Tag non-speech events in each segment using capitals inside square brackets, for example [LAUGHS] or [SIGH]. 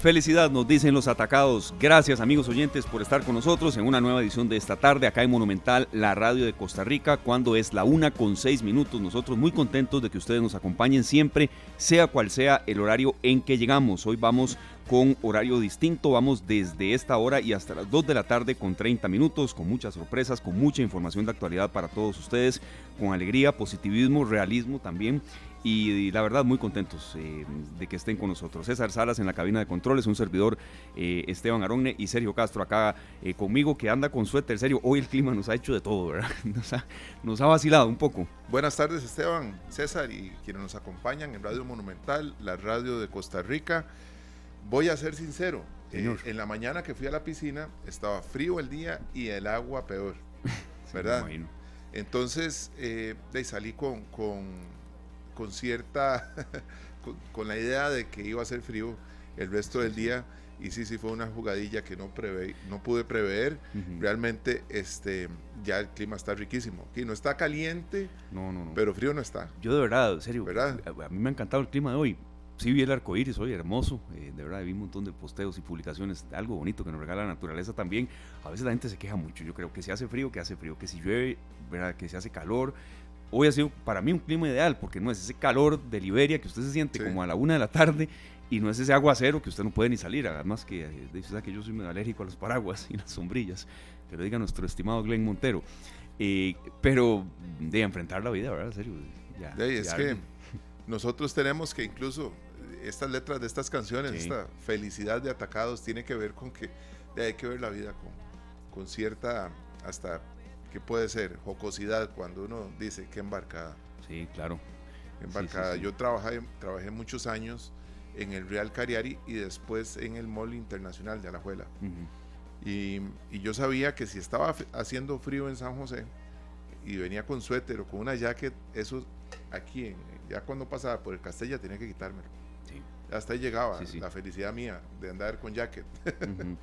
Felicidad, nos dicen los atacados. Gracias amigos oyentes por estar con nosotros en una nueva edición de esta tarde acá en Monumental, la radio de Costa Rica, cuando es la una con seis minutos. Nosotros muy contentos de que ustedes nos acompañen siempre, sea cual sea el horario en que llegamos. Hoy vamos con horario distinto, vamos desde esta hora y hasta las 2 de la tarde con 30 minutos, con muchas sorpresas, con mucha información de actualidad para todos ustedes, con alegría, positivismo, realismo también y, la verdad muy contentos eh, de que estén con nosotros. César Salas en la cabina de controles, un servidor eh, Esteban Aronne y Sergio Castro acá eh, conmigo que anda con suéter. Serio, hoy el clima nos ha hecho de todo, ¿verdad? [LAUGHS] Nos ha, nos ha vacilado un poco. Buenas tardes Esteban, César y quienes nos acompañan en Radio Monumental, la radio de Costa Rica. Voy a ser sincero, en la mañana que fui a la piscina estaba frío el día y el agua peor, [LAUGHS] ¿verdad? Entonces, eh, salí con, con con cierta, [LAUGHS] con, la idea de que iba a ser frío el resto del día y sí, sí fue una jugadilla que no, prevé, no pude prever. Realmente este, ya el clima está riquísimo. Aquí no está caliente, no, no, pero frío no está. Yo de verdad, en serio, ¿verdad? A, mí me ha encantado el clima de hoy. Sí vi el arco iris hoy, hermoso. Eh, de verdad, vi un montón de posteos y publicaciones. Algo bonito que nos regala la naturaleza también. A veces la gente se queja mucho. Yo creo que si hace frío, que hace frío. Que si llueve, ¿verdad? que se hace calor hoy ha sido para mí un clima ideal, porque no es ese calor de Liberia que usted se siente como a la una de la tarde y no es ese aguacero que usted no puede ni salir, además que eh, dice que yo soy medio alérgico a los paraguas y las sombrillas, que lo diga nuestro estimado Glenn Montero. Eh, pero de enfrentar la vida, ¿verdad? En serio. es que nosotros tenemos que incluso estas letras de estas canciones, esta felicidad de atacados, tiene que ver con que hay que ver la vida con, con cierta hasta que puede ser jocosidad cuando uno dice que embarcada. Sí, claro. Embarcada. Yo trabajé, trabajé muchos años en el Real Cariari y después en el Mall Internacional de Alajuela. y, y, yo sabía que si estaba haciendo frío en San José y venía con suéter o con una jacket, eso aquí, ya cuando pasaba por el Castella tenía que quitármelo. Sí. Hasta ahí llegaba la felicidad mía de andar con jacket. [LAUGHS]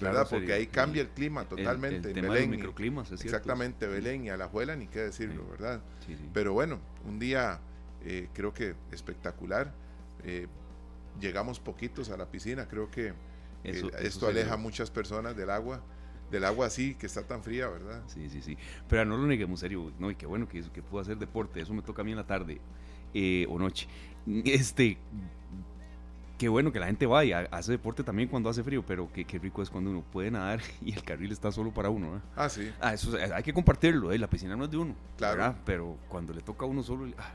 ¿verdad? Porque ahí cambia el clima totalmente. El, Belén, microclimas, Exactamente, Belén y Alajuela, ni qué decirlo, ¿verdad? Pero bueno, un día eh, creo que espectacular. Eh, llegamos poquitos a la piscina, creo que eh, esto aleja a muchas personas del agua. Del agua así, que está tan fría, ¿verdad? Sí, sí, sí. Pero no lo neguemos, serio. No, y qué bueno que, que puedo hacer deporte. Eso me toca a mí en la tarde o noche. [LAUGHS] Este, qué bueno que la gente vaya, hace deporte también cuando hace frío, pero qué, qué, rico es cuando uno puede nadar [LAUGHS] y el carril está solo para uno. Ah, sí. Ah, eso hay que compartirlo, ¿eh? la piscina no es de uno. Claro. Pero cuando le toca a uno solo, ah,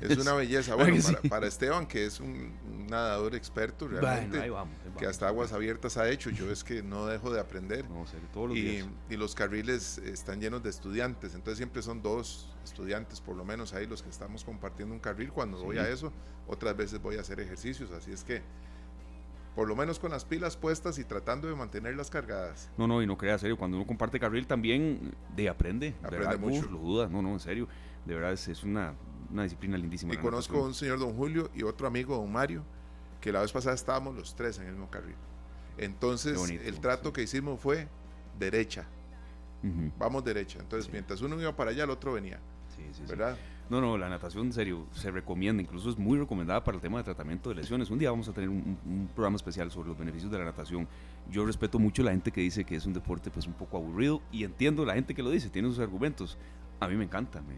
es una [LAUGHS] belleza. Bueno, para, Esteban, que es un, nadador experto realmente, que hasta aguas abiertas ha hecho, yo es que no dejo de aprender. No, todos los y, días. y los carriles están llenos de estudiantes, entonces siempre son dos estudiantes, por lo menos ahí los que estamos compartiendo un carril. Cuando voy a eso, otras veces voy a hacer ejercicios, así es que por lo menos con las pilas puestas y tratando de mantenerlas cargadas. No, no, y no crea, serio, cuando uno comparte carril también de aprende, aprende mucho. lo duda, no, no, en serio, de verdad es, es una una disciplina lindísima. Y conozco a un señor don Julio y otro amigo don Mario, que la vez pasada estábamos los tres en el mismo carril. Entonces, el trato que hicimos fue derecha. Vamos derecha. Entonces, mientras uno iba para allá, el otro venía. ¿Verdad? No, no, la natación, en serio, se recomienda, incluso es muy recomendada para el tema de tratamiento de lesiones. Un día vamos a tener un, programa especial sobre los beneficios de la natación. Yo respeto mucho la gente que dice que es un deporte pues un poco aburrido y entiendo la gente que lo dice, tiene sus argumentos. A mí me encanta, me,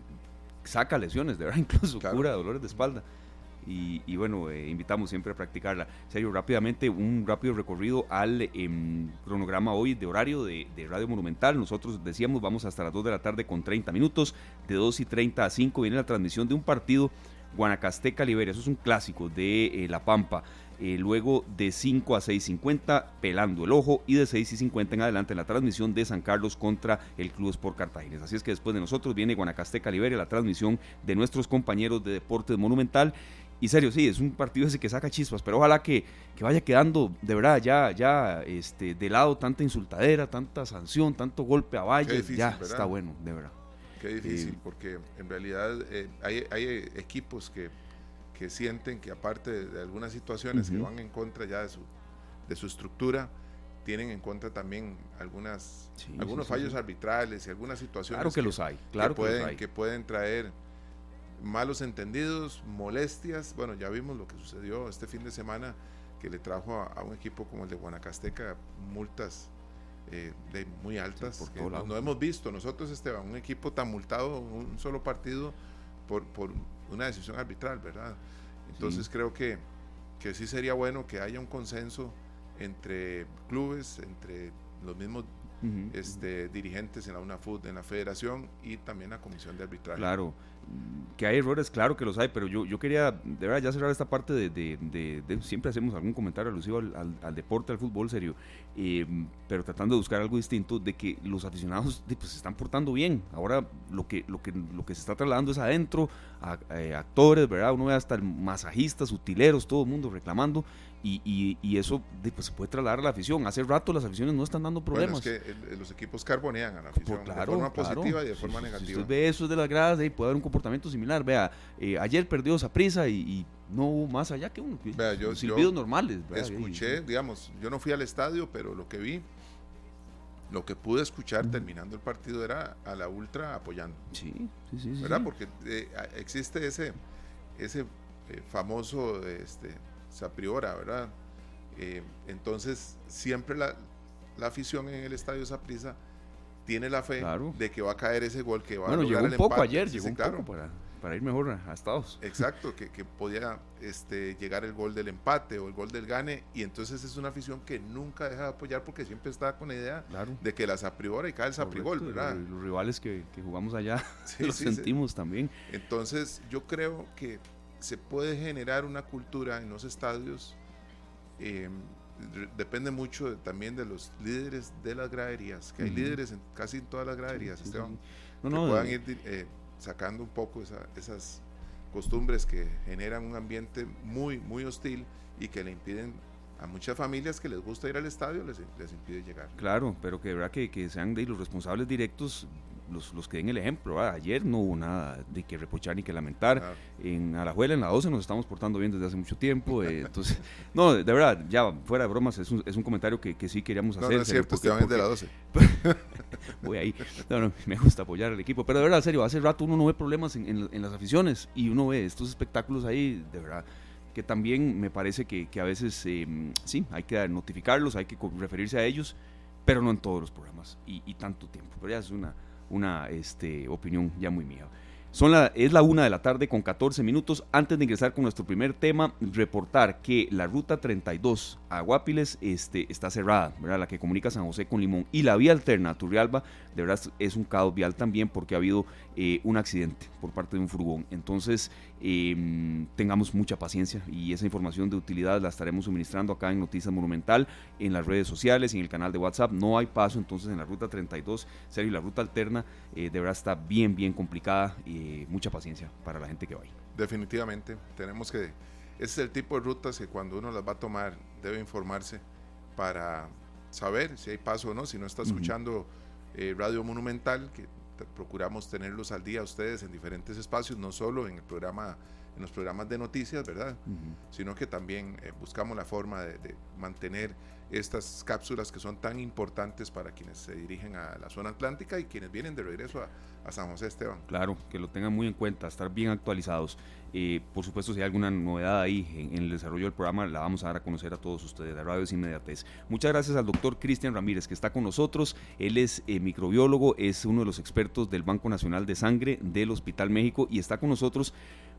saca lesiones, de verdad, [LAUGHS] incluso cura dolores de espalda. Y, bueno, eh, invitamos siempre a practicarla. serio, rápidamente, un rápido recorrido al em, cronograma hoy de horario de, Radio Monumental. Nosotros decíamos, vamos hasta las 2 de la tarde con 30 minutos. De 2 y 30 a 5 viene la transmisión de un partido Guanacasteca-Liberia. Eso es un clásico de eh, La Pampa. Eh, luego de 5 a 6.50 pelando el ojo y de 6 y 50 en adelante en la transmisión de San Carlos contra el Club Sport Cartagena. Así es que después de nosotros viene Guanacasteca Liberia, la transmisión de nuestros compañeros de Deportes Monumental. Y serio, sí, es un partido ese que saca chispas, pero ojalá que, que vaya quedando de verdad ya, ya este, de lado tanta insultadera, tanta sanción, tanto golpe a Valle. ya está bueno, de verdad. Qué difícil, eh, porque en realidad eh, hay, hay equipos que que sienten que aparte de, algunas situaciones que van en contra ya de su, de su estructura, tienen en contra también algunas algunos fallos arbitrales y algunas situaciones claro que, los hay claro que, pueden, que pueden traer malos entendidos, molestias. Bueno, ya vimos lo que sucedió este fin de semana que le trajo a, un equipo como el de Guanacasteca multas eh, de muy altas. que no, hemos visto nosotros, Esteban, un equipo tan multado, un solo partido por, por una decisión arbitral, ¿verdad? Entonces creo que, que sí sería bueno que haya un consenso entre clubes, entre los mismos este, dirigentes en la UNAFUT, en la federación y también la comisión de arbitraje. Claro, que hay errores, claro que los hay, pero yo, yo quería de verdad ya cerrar esta parte de, siempre hacemos algún comentario alusivo al, al, deporte, al fútbol serio, eh, pero tratando de buscar algo distinto, de que los aficionados pues, se están portando bien. Ahora lo que, lo que, lo que se está trasladando es adentro, a, eh, actores, ¿verdad? Uno ve hasta masajistas, utileros, todo el mundo reclamando, y, y, eso pues, se puede trasladar a la afición. Hace rato las aficiones no están dando problemas. Bueno, es que los equipos carbonean a la afición de forma positiva y de forma negativa. Si usted ve eso de las gradas, ahí puede haber un comportamiento similar. Vea, eh, ayer perdió esa prisa y, no hubo más allá que un silbidos normales. Escuché, digamos, yo no fui al estadio, pero lo que vi, lo que pude escuchar terminando el partido era a la ultra apoyando. Sí, sí, sí. ¿Verdad? Porque eh, existe ese, ese eh, famoso este, Sapriora, ¿verdad? Eh, entonces, siempre la, afición en el estadio Saprisa tiene la fe de que va a caer ese gol que va bueno, a llegó un poco ayer, llegó un poco para, para, ir mejor a, Estados. Exacto, que, que podía este, llegar el gol del empate o el gol del gane, y entonces es una afición que nunca deja de apoyar porque siempre está con la idea de que la Sapriora y cae el Saprigol, ¿verdad? Los, rivales que, jugamos allá [LAUGHS] lo sentimos también. Entonces, yo creo que se puede generar una cultura en los estadios. Eh, depende mucho también de los líderes de las graderías, que hay líderes en casi en todas las graderías, Esteban, que puedan ir eh, sacando un poco esas costumbres que generan un ambiente muy, muy hostil y que le impiden a muchas familias que les gusta ir al estadio, les, les impide llegar. Claro, pero que de verdad que, que sean de los responsables directos los, los que den el ejemplo. Ayer no hubo nada de que reprochar ni que lamentar. En Alajuela, en la 12, nos estamos portando bien desde hace mucho tiempo. Eh, [LAUGHS] entonces, no, de verdad, ya fuera de bromas, es un, es un comentario que, que, sí queríamos hacer. No, es cierto, porque, de la 12. [LAUGHS] voy ahí. No, no, me gusta apoyar al equipo. Pero de verdad, en serio, hace rato uno no ve problemas en, en, las aficiones y uno ve estos espectáculos ahí, de verdad que también me parece que, que a veces em, sí, hay que notificarlos, hay que referirse a ellos, pero no en todos los programas y, y tanto tiempo. Pero ya es una, una este, opinión ya muy mía. Son la, es la una de la tarde con 14 minutos. Antes de ingresar con nuestro primer tema, reportar que la ruta 32 a Guapiles este, está cerrada, la que comunica San José con Limón. Y la vía alterna a Turrialba, de verdad es un caos vial también porque ha habido eh, un accidente por parte de un furgón. Entonces, em, tengamos mucha paciencia y esa información de utilidad la estaremos suministrando acá en Noticias Monumental, en las redes sociales y en el canal de WhatsApp. No hay paso entonces en la ruta 32, serio, la ruta alterna eh, de verdad está bien, bien complicada y mucha paciencia para la gente que va ahí. Definitivamente, tenemos que, ese es el tipo de rutas que cuando uno las va a tomar debe informarse para saber si hay paso o no, si no está escuchando eh, Radio Monumental, que procuramos tenerlos al día ustedes en diferentes espacios, no solo en el programa en los programas de noticias, ¿verdad? Sino que también eh, buscamos la forma de, mantener estas cápsulas que son tan importantes para quienes se dirigen a la zona atlántica y quienes vienen de regreso a, San José Esteban. Claro, que lo tengan muy en cuenta, estar bien actualizados. Eh, por supuesto, si hay alguna novedad ahí en, el desarrollo del programa, la vamos a dar a conocer a todos ustedes de Radio Inmediatez. Muchas gracias al doctor Cristian Ramírez, que está con nosotros. Él es eh, microbiólogo, es uno de los expertos del Banco Nacional de Sangre del Hospital México y está con nosotros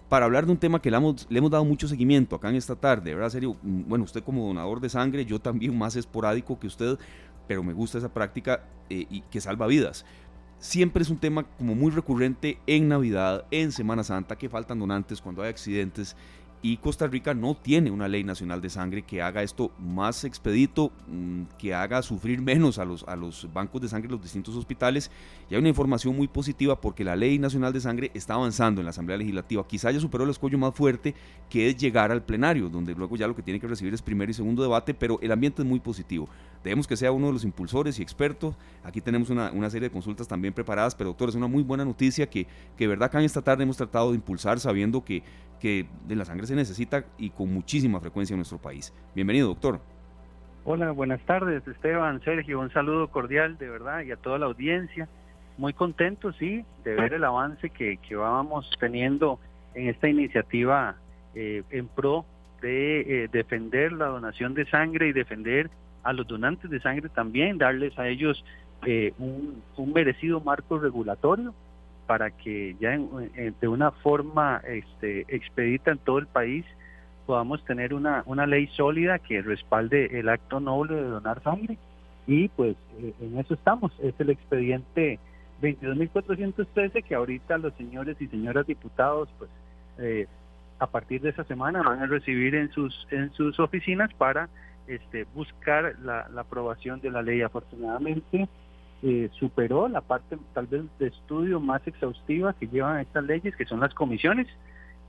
para hablar de un tema que le hemos, le hemos dado mucho seguimiento acá en esta tarde, ¿verdad? Serio, mm, bueno, usted como donador de sangre, yo también más esporádico que usted, pero me gusta esa práctica eh, y que salva vidas. Siempre es un tema como muy recurrente en Navidad, en Semana Santa, que faltan donantes cuando hay accidentes y Costa Rica no tiene una ley nacional de sangre que haga esto más expedito, mm, que haga sufrir menos a los, a los bancos de sangre de los distintos hospitales. Y hay una información muy positiva porque la ley nacional de sangre está avanzando en la Asamblea Legislativa. Quizá ya superó el escollo más fuerte que es llegar al plenario, donde luego ya lo que tiene que recibir es primer y segundo debate, pero el ambiente es muy positivo. Debemos que sea uno de los impulsores y expertos. Aquí tenemos una, una serie de consultas también preparadas, pero doctor, es una muy buena noticia que, que verdad acá en esta tarde hemos tratado de impulsar sabiendo que que de la sangre se necesita y con muchísima frecuencia en nuestro país. Bienvenido, doctor. Hola, buenas tardes, Esteban, Sergio, un saludo cordial de verdad y a toda la audiencia. Muy contento, sí, de ver el avance que, que vamos teniendo en esta iniciativa en pro de defender la donación de sangre y defender a los donantes de sangre también, darles a ellos un, un merecido marco regulatorio para que ya de una forma este, expedita en todo el país podamos tener una, una ley sólida que respalde el acto noble de donar sangre y pues eh, en eso estamos. Es el expediente 22.413 que ahorita los señores y señoras diputados pues eh, a partir de esa semana van a recibir en sus en sus oficinas para este buscar la aprobación de la ley. Afortunadamente eh, superó la parte tal vez de estudio más exhaustiva que llevan estas leyes, que son las comisiones,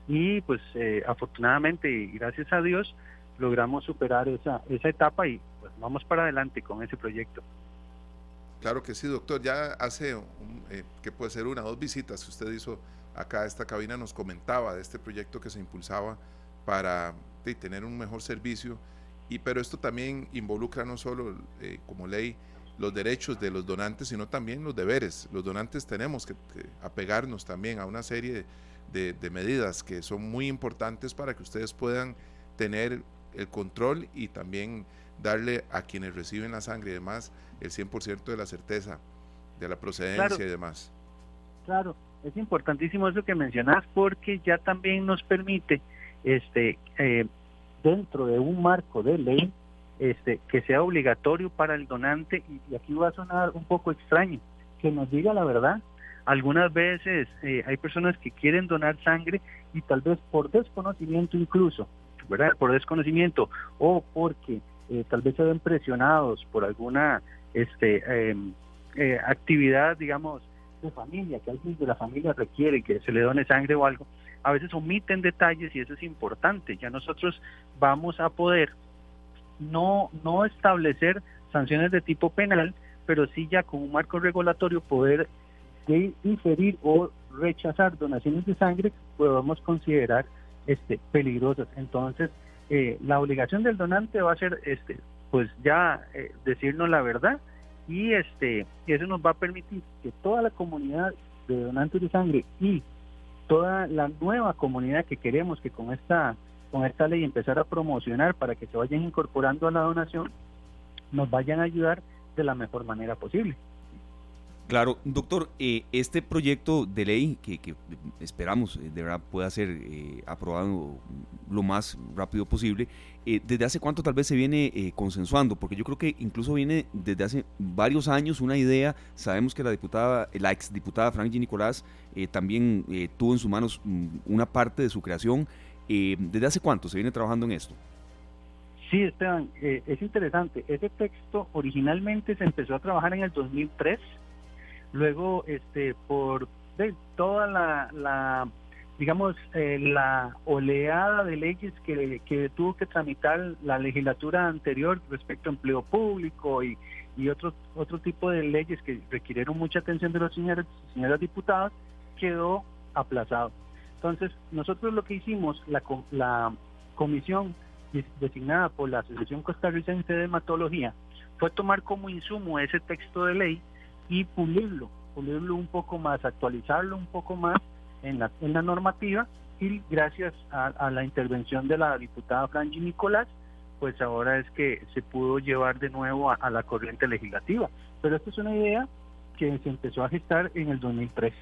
y pues eh, afortunadamente y gracias a Dios logramos superar esa, esa etapa y pues vamos para adelante con ese proyecto. Claro que sí, doctor. Ya hace, eh, que puede ser una o dos visitas que usted hizo acá a esta cabina, nos comentaba de este proyecto que se impulsaba para tener un mejor servicio, y pero esto también involucra no solo como ley los derechos de los donantes, sino también los deberes. Los donantes tenemos que, apegarnos también a una serie de, medidas que son muy importantes para que ustedes puedan tener el control y también darle a quienes reciben la sangre y demás el 100% de la certeza de la procedencia y demás. Claro, es importantísimo eso que mencionas porque ya también nos permite este eh, dentro de un marco de ley este, que sea obligatorio para el donante, y, aquí va a sonar un poco extraño, que nos diga la verdad. Algunas veces eh, hay personas que quieren donar sangre y tal vez por desconocimiento incluso, ¿verdad? Por desconocimiento o porque eh, tal vez se ven presionados por alguna este, em, eh, actividad, digamos, de familia, que alguien de la familia requiere que se le done sangre o algo, a veces omiten detalles y eso es importante. Ya nosotros vamos a poder no, no establecer sanciones de tipo penal, pero sí ya con un marco regulatorio poder inferir o rechazar donaciones de sangre podamos considerar este, peligrosas. Entonces, eh, la obligación del donante va a ser, este, pues ya eh, decirnos la verdad y este, eso nos va a permitir que toda la comunidad de donantes de sangre y toda la nueva comunidad que queremos que con esta con esta ley empezar a promocionar para que se vayan incorporando a la donación, nos vayan a ayudar de la mejor manera posible. Claro, doctor, eh, este proyecto de ley que, esperamos eh, de verdad pueda ser eh, aprobado lo más rápido posible, ¿desde hace cuánto tal vez se viene consensuando? Porque yo creo que incluso viene desde hace varios años una idea, sabemos que la diputada, la ex diputada Frankie Nicolás también tuvo en sus manos mm, una parte de su creación. ¿Desde hace cuánto se viene trabajando en esto? Sí, Esteban, es interesante. Ese texto originalmente se empezó a trabajar en el 2003 Luego, este, por toda la, digamos, eh, la oleada de leyes que, que, tuvo que tramitar la legislatura anterior respecto a empleo público y, y otro, otro tipo de leyes que requirieron mucha atención de los señores señoras diputadas, quedó aplazado. Entonces, nosotros lo que hicimos, la, la comisión designada por la Asociación Costarricense de Hematología, fue tomar como insumo ese texto de ley y pulirlo, pulirlo un poco más, actualizarlo un poco más en la, en la normativa y gracias a, la intervención de la diputada Franji Nicolás, pues ahora es que se pudo llevar de nuevo a, la corriente legislativa. Pero esta es una idea que se empezó a gestar en el 2003.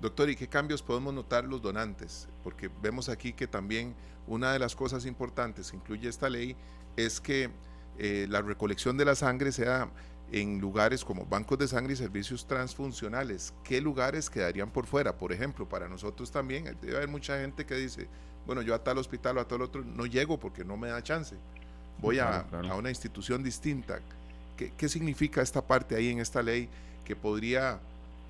Doctor, ¿y qué cambios podemos notar los donantes? Porque vemos aquí que también una de las cosas importantes que incluye esta ley es que eh, la recolección de la sangre sea en lugares como bancos de sangre y servicios transfuncionales. ¿Qué lugares quedarían por fuera? Por ejemplo, para nosotros también debe haber mucha gente que dice, bueno, yo a tal hospital o a tal otro no llego porque no me da chance. Voy a, una institución distinta. ¿Qué, significa esta parte ahí en esta ley que podría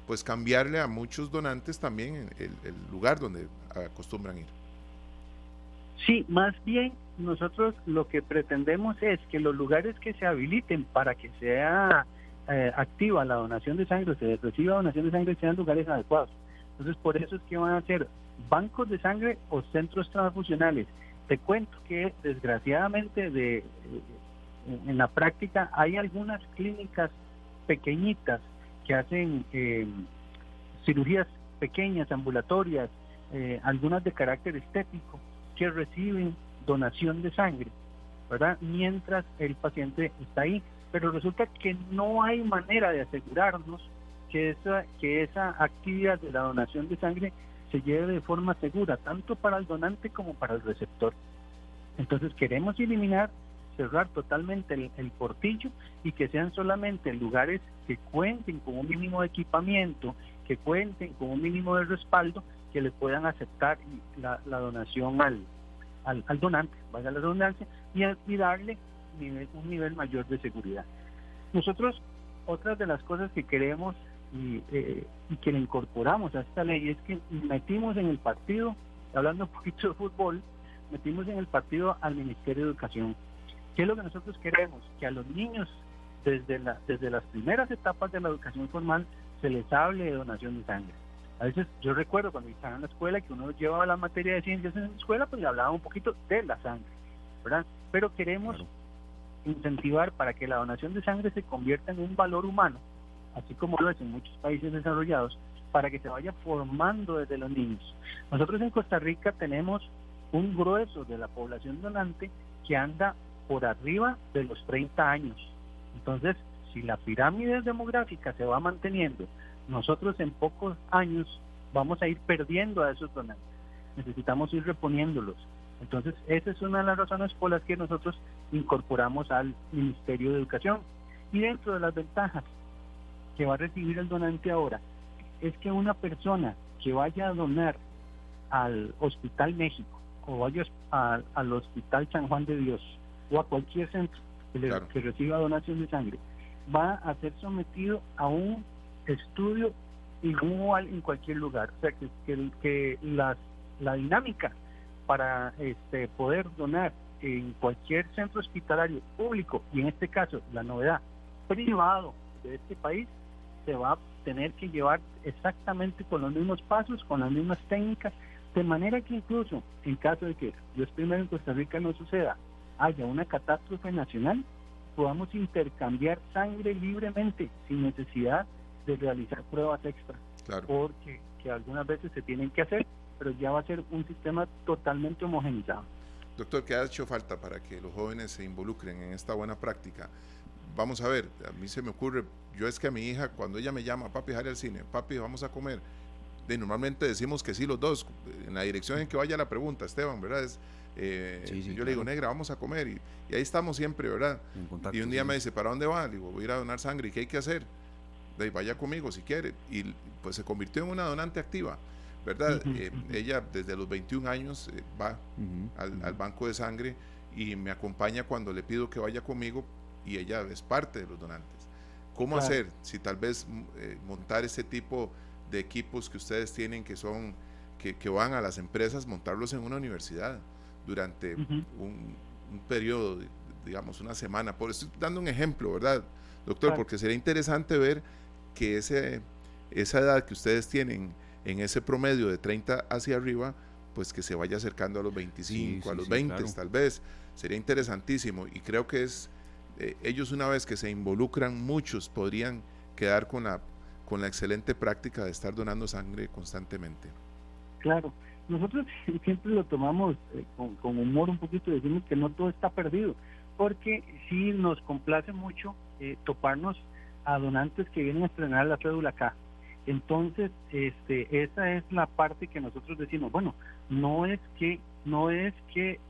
pues cambiarle a muchos donantes también el, el lugar donde acostumbran ir? Sí, más bien nosotros lo que pretendemos es que los lugares que se habiliten para que sea eh, activa la donación de sangre, se reciba donación de sangre, sean lugares adecuados. Entonces, por eso es que van a ser bancos de sangre o centros transfusionales. Te cuento que desgraciadamente de, eh, en la práctica hay algunas clínicas pequeñitas que hacen eh, cirugías pequeñas, ambulatorias, eh, algunas de carácter estético, que reciben donación de sangre, ¿verdad? Mientras el paciente está ahí. Pero resulta que no hay manera de asegurarnos que esa, que esa actividad de la donación de sangre se lleve de forma segura, tanto para el donante como para el receptor. Entonces queremos eliminar, cerrar totalmente el, portillo y que sean solamente lugares que cuenten con un mínimo de equipamiento, que cuenten con un mínimo de respaldo, que le puedan aceptar la, donación al, donante, vaya la redundancia, y, y darle un nivel mayor de seguridad. Nosotros, otras de las cosas que queremos eh, y, que le incorporamos a esta ley es que metimos en el partido, hablando un poquito de fútbol, metimos en el partido al Ministerio de Educación. ¿Qué es lo que nosotros queremos? Que a los niños, desde, la, desde las primeras etapas de la educación formal, se les hable de donación de sangre. A veces yo recuerdo cuando estaba en la escuela que uno llevaba la materia de ciencias en la escuela, pues le hablaba un poquito de la sangre, ¿verdad? Pero queremos incentivar para que la donación de sangre se convierta en un valor humano así como lo es en muchos países desarrollados, para que se vaya formando desde los niños. Nosotros en Costa Rica tenemos un grueso de la población donante que anda por arriba de los 30 años. Entonces, si la pirámide demográfica se va manteniendo, nosotros en pocos años vamos a ir perdiendo a esos donantes. Necesitamos ir reponiéndolos. Entonces, esa es una de las razones por las que nosotros incorporamos al Ministerio de Educación. Y dentro de las ventajas que va a recibir el donante ahora es que una persona que vaya a donar al Hospital México o vaya al Hospital San Juan de Dios o a cualquier centro que, reciba donación de sangre, va a ser sometido a un estudio igual en cualquier lugar. O sea, que, que, que las, la dinámica para este, poder donar en cualquier centro hospitalario público, y en este caso la novedad privado de este país, se va a tener que llevar exactamente con los mismos pasos, con las mismas técnicas, de manera que incluso en caso de que Dios primero en Costa Rica no suceda, haya una catástrofe nacional, podamos intercambiar sangre libremente sin necesidad de realizar pruebas extra, porque que algunas veces se tienen que hacer, pero ya va a ser un sistema totalmente homogenizado. Doctor, ¿qué ha hecho falta para que los jóvenes se involucren en esta buena práctica? vamos a ver, a mí se me ocurre, yo es que a mi hija, cuando ella me llama, papi, jale al cine, papi, vamos a comer, de, normalmente decimos que sí los dos, en la dirección en que vaya la pregunta, Esteban, ¿verdad? Es, eh, yo le digo, negra, vamos a comer, y, ahí estamos siempre, ¿verdad? y un día me dice, ¿para dónde va? Le digo, voy a ir a donar sangre, ¿y qué hay que hacer? De, vaya conmigo si quiere, y pues se convirtió en una donante activa. ¿verdad? Eh, ella desde los 21 años eh, va al, al, banco de sangre y me acompaña cuando le pido que vaya conmigo y ella es parte de los donantes. ¿Cómo hacer si tal vez mm, eh, montar ese tipo de equipos que ustedes tienen que son, que, que van a las empresas, montarlos en una universidad durante un, periodo, digamos, una semana? Por estoy dando un ejemplo, ¿verdad, doctor? Porque sería interesante ver que ese, esa edad que ustedes tienen en ese promedio de 30 hacia arriba, pues que se vaya acercando a los 25, a los 20 tal vez. Sería interesantísimo y creo que es eh, ellos una vez que se involucran, muchos podrían quedar con la, con la excelente práctica de estar donando sangre constantemente. Claro, nosotros [LAUGHS] siempre lo tomamos eh, con, humor un poquito decimos que no todo está perdido, porque sí nos complace mucho eh, toparnos a donantes que vienen a estrenar la cédula acá. Entonces, este, esa es la parte que nosotros decimos, bueno, no es que, no es que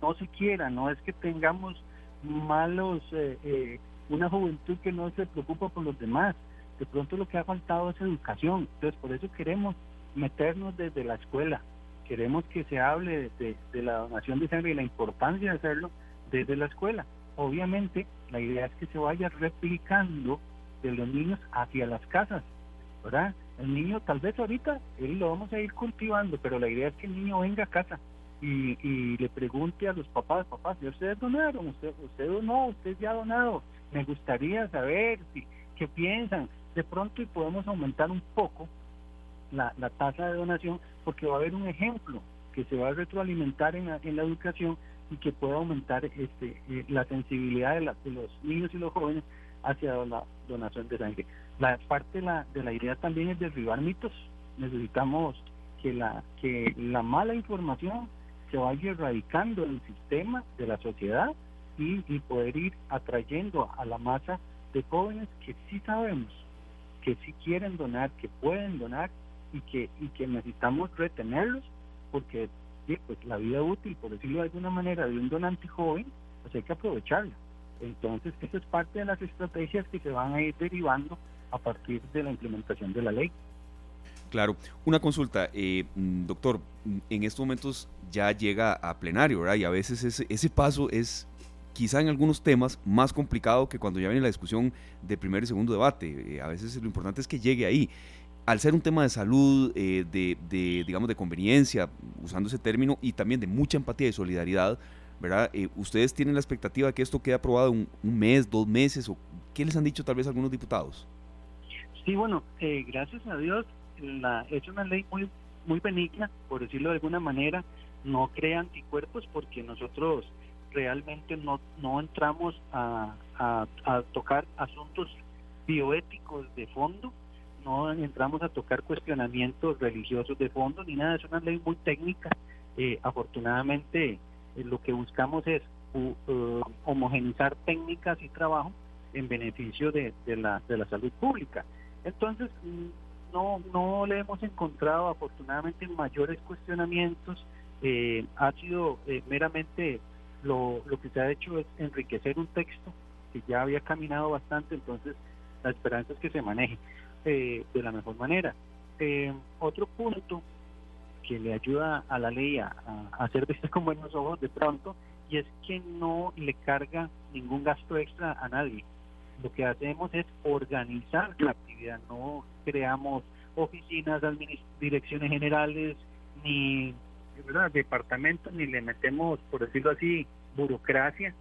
no se quiera, no es que tengamos malos, eh, eh, una juventud que no se preocupa por los demás. De pronto lo que ha faltado es educación. Entonces, por eso queremos meternos desde la escuela. Queremos que se hable de, de la donación de sangre y la importancia de hacerlo desde la escuela. Obviamente, la idea es que se vaya replicando de los niños hacia las casas, ¿verdad? El niño, tal vez ahorita, él lo vamos a ir cultivando, pero la idea es que el niño venga a casa y, le pregunte a los papás, papás, ¿y ustedes donaron? ¿Usted, usted donó? ¿Usted ya ha donado? Me gustaría saber si, qué piensan. De pronto y podemos aumentar un poco la, la tasa de donación porque va a haber un ejemplo que se va a retroalimentar en la, en la educación y que pueda aumentar este, eh, la sensibilidad de, de, los niños y los jóvenes hacia la donación de sangre. La parte la, de la idea también es derribar mitos. Necesitamos que la, que la mala información se vaya erradicando en el sistema de la sociedad y, y poder ir atrayendo a la masa de jóvenes que sí sabemos que sí quieren donar, que pueden donar y que, y que necesitamos retenerlos porque pues la vida útil, por decirlo de alguna manera, de un donante joven, pues hay que aprovecharla. Entonces, eso es parte de las estrategias que se van a ir derivando a partir de la implementación de la ley. Claro, una consulta, eh, mm, doctor, mm, en estos momentos ya llega a plenario, ¿verdad? Y a veces ese, ese paso es quizá en algunos temas más complicado que cuando ya viene la discusión de primer y segundo debate. Eh, a veces lo importante es que llegue ahí. Al ser un tema de salud, eh, de, de, digamos, de conveniencia, usando ese término, y también de mucha empatía y solidaridad, ¿verdad? Eh, ¿Ustedes tienen la expectativa de que esto quede aprobado un, un mes, dos meses? o ¿Qué les han dicho tal vez algunos diputados? Sí, bueno, gracias a Dios, la, es una ley muy, muy benigna, por decirlo de alguna manera, no crea anticuerpos porque nosotros realmente no, no entramos a, tocar asuntos bioéticos de fondo, no entramos a tocar cuestionamientos religiosos de fondo ni nada, es una ley muy técnica. Eh, afortunadamente eh, lo que buscamos es homogenizar técnicas y trabajo en beneficio de, la, de la salud pública. Entonces, mm, no, no le hemos encontrado afortunadamente mayores cuestionamientos, eh, ha sido meramente lo, lo que se ha hecho es enriquecer un texto que ya había caminado bastante, entonces la esperanza es que se maneje eh, de la mejor manera. Eh, otro punto que le ayuda a la ley a, hacer vistas [LAUGHS] con buenos ojos de pronto, y es que no le carga ningún gasto extra a nadie. Lo que hacemos es organizar la actividad, no creamos oficinas, direcciones generales, ni departamentos ni le metemos, por decirlo así, burocracia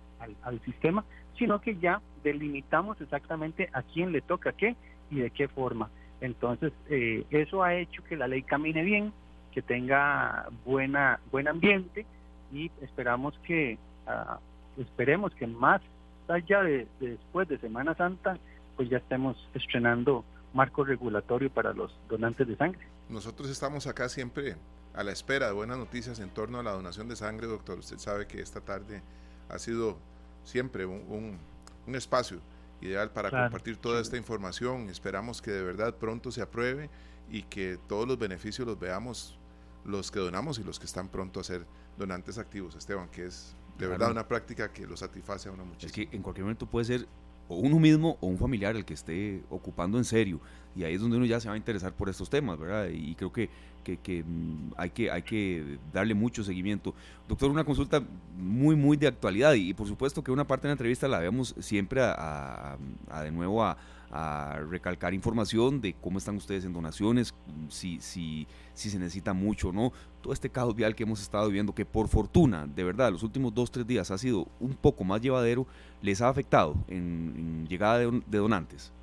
al, sistema, sino que ya delimitamos exactamente a quién le toca qué y de qué forma. Entonces, eh, eso ha hecho que la ley camine bien, que tenga buena buen ambiente y esperamos que uh, esperemos que más allá de, después de Semana Santa, pues ya estemos estrenando marco regulatorio para los donantes de sangre. Nosotros estamos acá siempre a la espera de buenas noticias en torno a la donación de sangre, doctor. Usted sabe que esta tarde ha sido siempre un, un, espacio ideal para compartir toda esta información. Esperamos que de verdad pronto se apruebe y que todos los beneficios los veamos los que donamos y los que están pronto a ser donantes activos, Esteban, que es de verdad una práctica que lo satisface a uno muchísimo. Es que en cualquier momento puede ser o uno mismo o un familiar el que esté ocupando en serio. Y ahí es donde uno ya se va a interesar por estos temas, ¿verdad? Y creo que, que, mm, hay, que hay que darle mucho seguimiento. Doctor, una consulta muy, muy de actualidad y, por supuesto que una parte de la entrevista la vemos siempre a de nuevo a, a recalcar información de cómo están ustedes en donaciones, si, si, si se necesita mucho o no. Todo este caos vial que hemos estado viviendo, que por fortuna, de verdad, los últimos dos, tres días ha sido un poco más llevadero, ¿les ha afectado en, llegada de, donantes?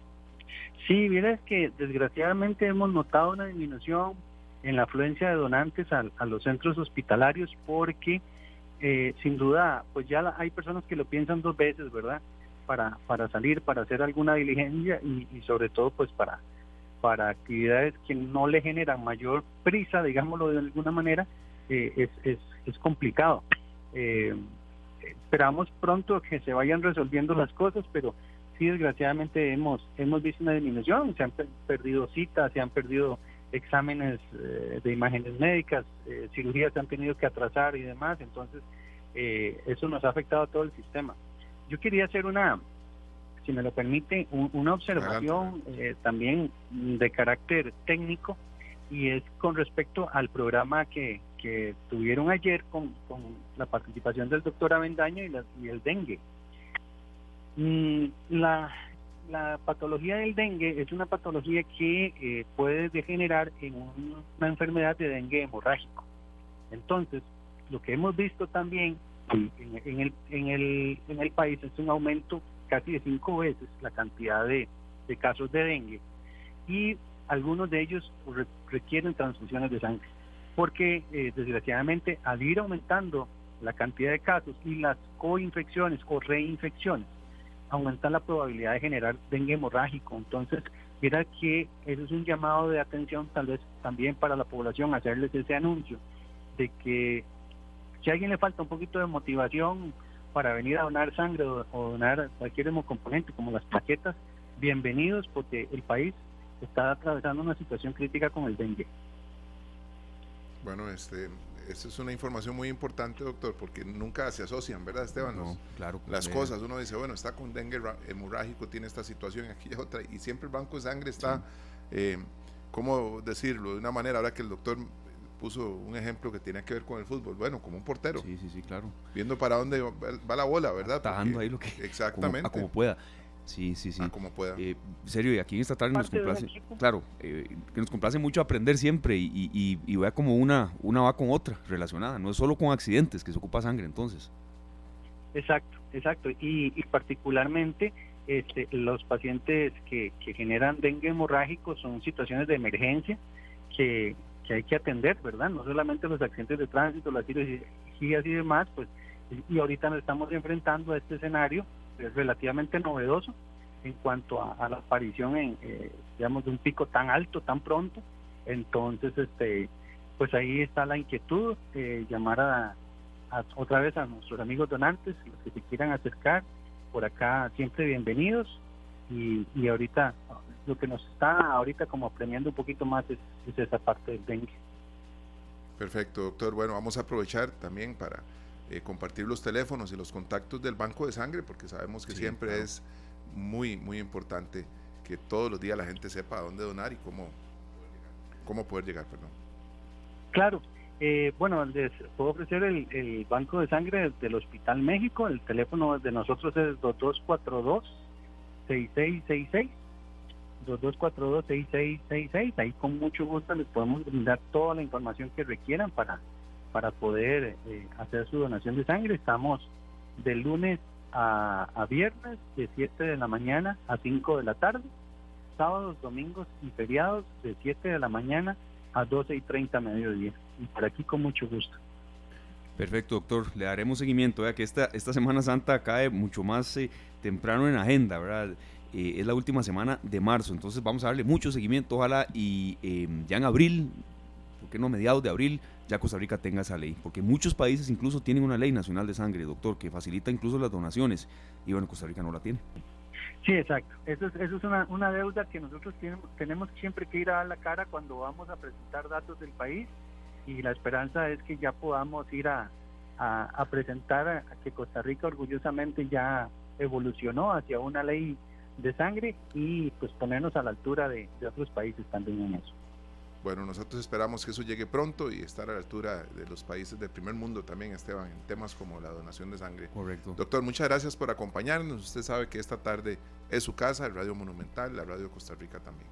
Sí, mira, que desgraciadamente hemos notado una disminución en la afluencia de donantes a, los centros hospitalarios porque eh, sin duda, pues ya hay personas que lo piensan dos veces, ¿verdad? Para, para salir, para hacer alguna diligencia y, sobre todo pues para, para actividades que no le generan mayor prisa, digámoslo de alguna manera, eh, es, es, es, complicado. Eh, esperamos pronto que se vayan resolviendo las cosas, pero sí desgraciadamente hemos, hemos visto una disminución, se han perdido citas, se han perdido exámenes eh, de imágenes médicas, cirugías se han tenido que atrasar y demás, entonces eso nos ha afectado a todo el sistema. Yo quería hacer una, si me lo permite, una observación eh, también de carácter técnico y es con respecto al programa que, que tuvieron ayer con, con, la participación del doctor Avendaño y, el dengue. Mm, la, la patología del dengue es una patología que eh, puede degenerar en una enfermedad de dengue hemorrágico. Entonces, lo que hemos visto también en, el, en, el, en el país es un aumento casi de cinco veces la cantidad de, casos de dengue. Y algunos de ellos requieren transfusiones de sangre. Porque eh, desgraciadamente al ir aumentando la cantidad de casos y las coinfecciones o reinfecciones aumentan la probabilidad de generar dengue hemorrágico. Entonces Mira que eso es un llamado de atención tal vez también para la población, hacerles ese anuncio de que si a alguien le falta un poquito de motivación para venir a donar sangre o, donar cualquier componente como las plaquetas, bienvenidos porque el país está atravesando una situación crítica con el dengue. Bueno, este, esa es una información muy importante, doctor, porque nunca se asocian, ¿verdad, Esteban? No, claro. Las cosas, uno dice, bueno, está con dengue hemorrágico, tiene esta situación, aquí otra, y siempre el banco de sangre está, eh, ¿cómo decirlo? De una manera, ahora que el doctor puso un ejemplo que tiene que ver con el fútbol, bueno, como un portero. Sí, sí, sí, claro. Viendo para dónde va la bola, ¿verdad? Atajando ahí lo que... Exactamente. como pueda. Sí, sí, sí. Ah, como pueda. Eh, serio, y aquí en esta tarde nos complace, claro, eh, que nos complace mucho aprender siempre y, y, y, vea como una, una va con otra relacionada, no es solo con accidentes que se ocupa sangre entonces. Exacto, exacto, y, y particularmente este, los pacientes que, que generan dengue hemorrágico son situaciones de emergencia que, que hay que atender, ¿verdad? No solamente los accidentes de tránsito, las cirugías y demás, pues, y ahorita nos estamos enfrentando a este escenario es relativamente novedoso en cuanto a, la aparición en, eh, digamos, de un pico tan alto, tan pronto. Entonces, este, pues ahí está la inquietud, eh, llamar a, otra vez a nuestros amigos donantes, los que se quieran acercar, por acá siempre bienvenidos. Y, y ahorita, lo que nos está ahorita como premiando un poquito más es, esa parte del dengue. Perfecto, doctor. Bueno, vamos a aprovechar también para eh, compartir los teléfonos y los contactos del banco de sangre, porque sabemos que siempre es muy, muy importante que todos los días la gente sepa a dónde donar y cómo, cómo poder llegar. Perdón. Claro, eh, bueno, les puedo ofrecer el, el, banco de sangre del Hospital México. El teléfono de nosotros es 2242-6666. 2242-6666. Ahí con mucho gusto les podemos brindar toda la información que requieran para para poder eh, hacer su donación de sangre. Estamos de lunes a, viernes de 7 de la mañana a 5 de la tarde, sábados, domingos y feriados de 7 de la mañana a 12 y 30 mediodía. Y por aquí con mucho gusto. Perfecto, doctor. Le daremos seguimiento. Vea que esta, esta Semana Santa cae mucho más eh, temprano en agenda, ¿verdad? Eh, es la última semana de marzo, entonces vamos a darle mucho seguimiento, ojalá, y ya en abril, ¿por qué no mediados de abril, ya Costa Rica tenga esa ley, porque muchos países incluso tienen una ley nacional de sangre, doctor, que facilita incluso las donaciones, y bueno, Costa Rica no la tiene. Sí, exacto. Eso es, eso es una, una deuda que nosotros tenemos, tenemos siempre que ir a dar la cara cuando vamos a presentar datos del país. Y la esperanza es que ya podamos ir a, a, presentar a, que Costa Rica orgullosamente ya evolucionó hacia una ley de sangre y pues ponernos a la altura de otros países también en eso. Bueno, nosotros esperamos que eso llegue pronto y estar a la altura de los países del primer mundo también, Esteban, en temas como la donación de sangre. Correcto. Doctor, muchas gracias por acompañarnos. Usted sabe que esta tarde es su casa, el Radio Monumental, la Radio Costa Rica también.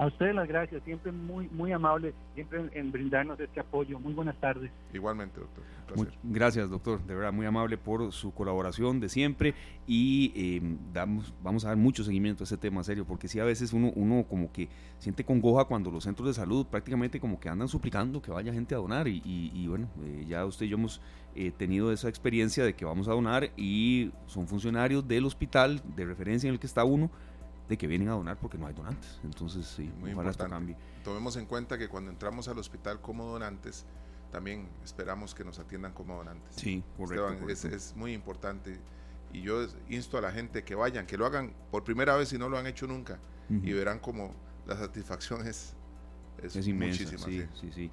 A ustedes las gracias, siempre muy muy amables, siempre en, brindarnos este apoyo. Muy buenas tardes. Igualmente, doctor. gracias, doctor. De verdad, muy amable por su colaboración de siempre y em, damos, vamos a dar mucho seguimiento a ese tema serio, porque sí a veces uno, uno como que siente congoja cuando los centros de salud prácticamente como que andan suplicando que vaya gente a donar y, bueno, eh, ya usted y yo hemos eh, tenido esa experiencia de que vamos a donar y son funcionarios del hospital de referencia en el que está uno de que vienen a donar porque no hay donantes. Entonces, sí, muy importante. Tomemos en cuenta que cuando entramos al hospital como donantes, también esperamos que nos atiendan como donantes. Sí, correcto. Es, muy importante. Y yo insto a la gente que vayan, que lo hagan por primera vez si no lo han hecho nunca. Y verán como la satisfacción es, es, inmensa. sí, sí, sí.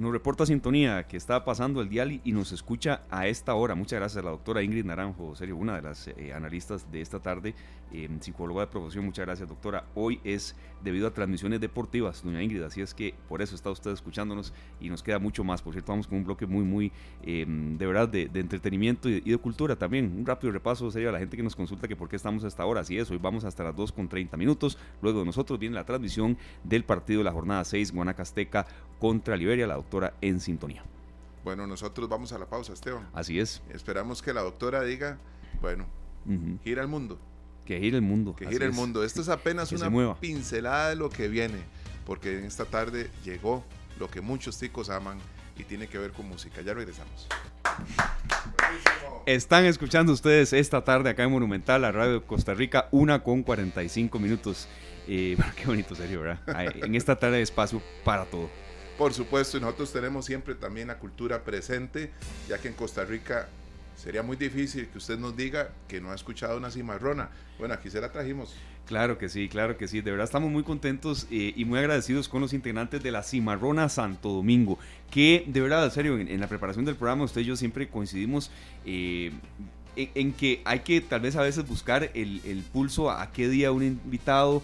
Nos reporta sintonía que está pasando el dial y nos escucha a esta hora. Muchas gracias a la doctora Ingrid Naranjo, serio, una de las eh, analistas de esta tarde, eh, psicóloga de profesión. Muchas gracias, doctora. Hoy es debido a transmisiones deportivas, doña Ingrid, así es que por eso está usted escuchándonos y nos queda mucho más. Por cierto, vamos con un bloque muy, muy, em, de verdad, de, entretenimiento y de, cultura también. Un rápido repaso, serio, a la gente que nos consulta que por qué estamos a esta hora. Así es, hoy vamos hasta las 2 con 30 minutos. Luego de nosotros viene la transmisión del partido de la jornada 6, Guanacasteca contra Liberia. La doctora en sintonía. Bueno, nosotros vamos a la pausa, Esteban. Así es. Esperamos que la doctora diga, bueno, gira el mundo. Que gire el mundo. Que gire el mundo. Esto es apenas una pincelada de lo que viene, porque en esta tarde llegó lo que muchos chicos aman y tiene que ver con música. Ya regresamos. Están escuchando ustedes esta tarde acá en Monumental, la radio de Costa Rica, una con 45 minutos. Eh, [LAUGHS] qué bonito, serio, ¿verdad? En esta tarde de espacio para todo. Por supuesto, y nosotros tenemos siempre también la cultura presente, ya que en Costa Rica sería muy difícil que usted nos diga que no ha escuchado una cimarrona. Bueno, aquí se la trajimos. Claro que sí, claro que sí. De verdad estamos muy contentos eh, y muy agradecidos con los integrantes de la Cimarrona Santo Domingo, que de verdad, en serio, en, la preparación del programa usted y yo siempre coincidimos eh, en, que hay que tal vez a veces buscar el, el pulso a qué día un invitado,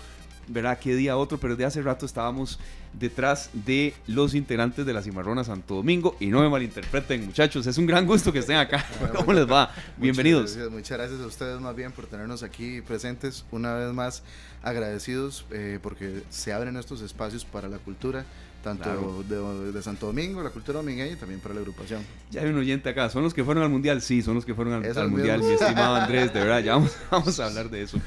¿verdad? ¿Qué día otro? Pero de hace rato estábamos detrás de los integrantes de la Cimarrona Santo Domingo. Y no me malinterpreten, muchachos, es un gran gusto que estén acá. [LAUGHS] ¿Cómo les va? Bienvenidos. Muchas gracias, a ustedes más bien por tenernos aquí presentes. Una vez más, agradecidos eh, porque se abren estos espacios para la cultura tanto de, Santo Domingo, la cultura domingueña y también para la agrupación. Ya hay un oyente acá, ¿son los que fueron al Mundial? Sí, son los que fueron al, Mundial, mi estimado [LAUGHS] Andrés, de verdad, ya vamos, [LAUGHS] vamos a hablar de eso.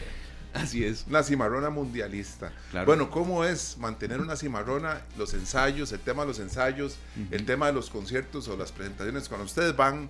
Así es. Una cimarrona mundialista. Bueno, ¿cómo es mantener una cimarrona? Los ensayos, el tema de los ensayos, el tema de los conciertos o las presentaciones. Cuando ustedes van,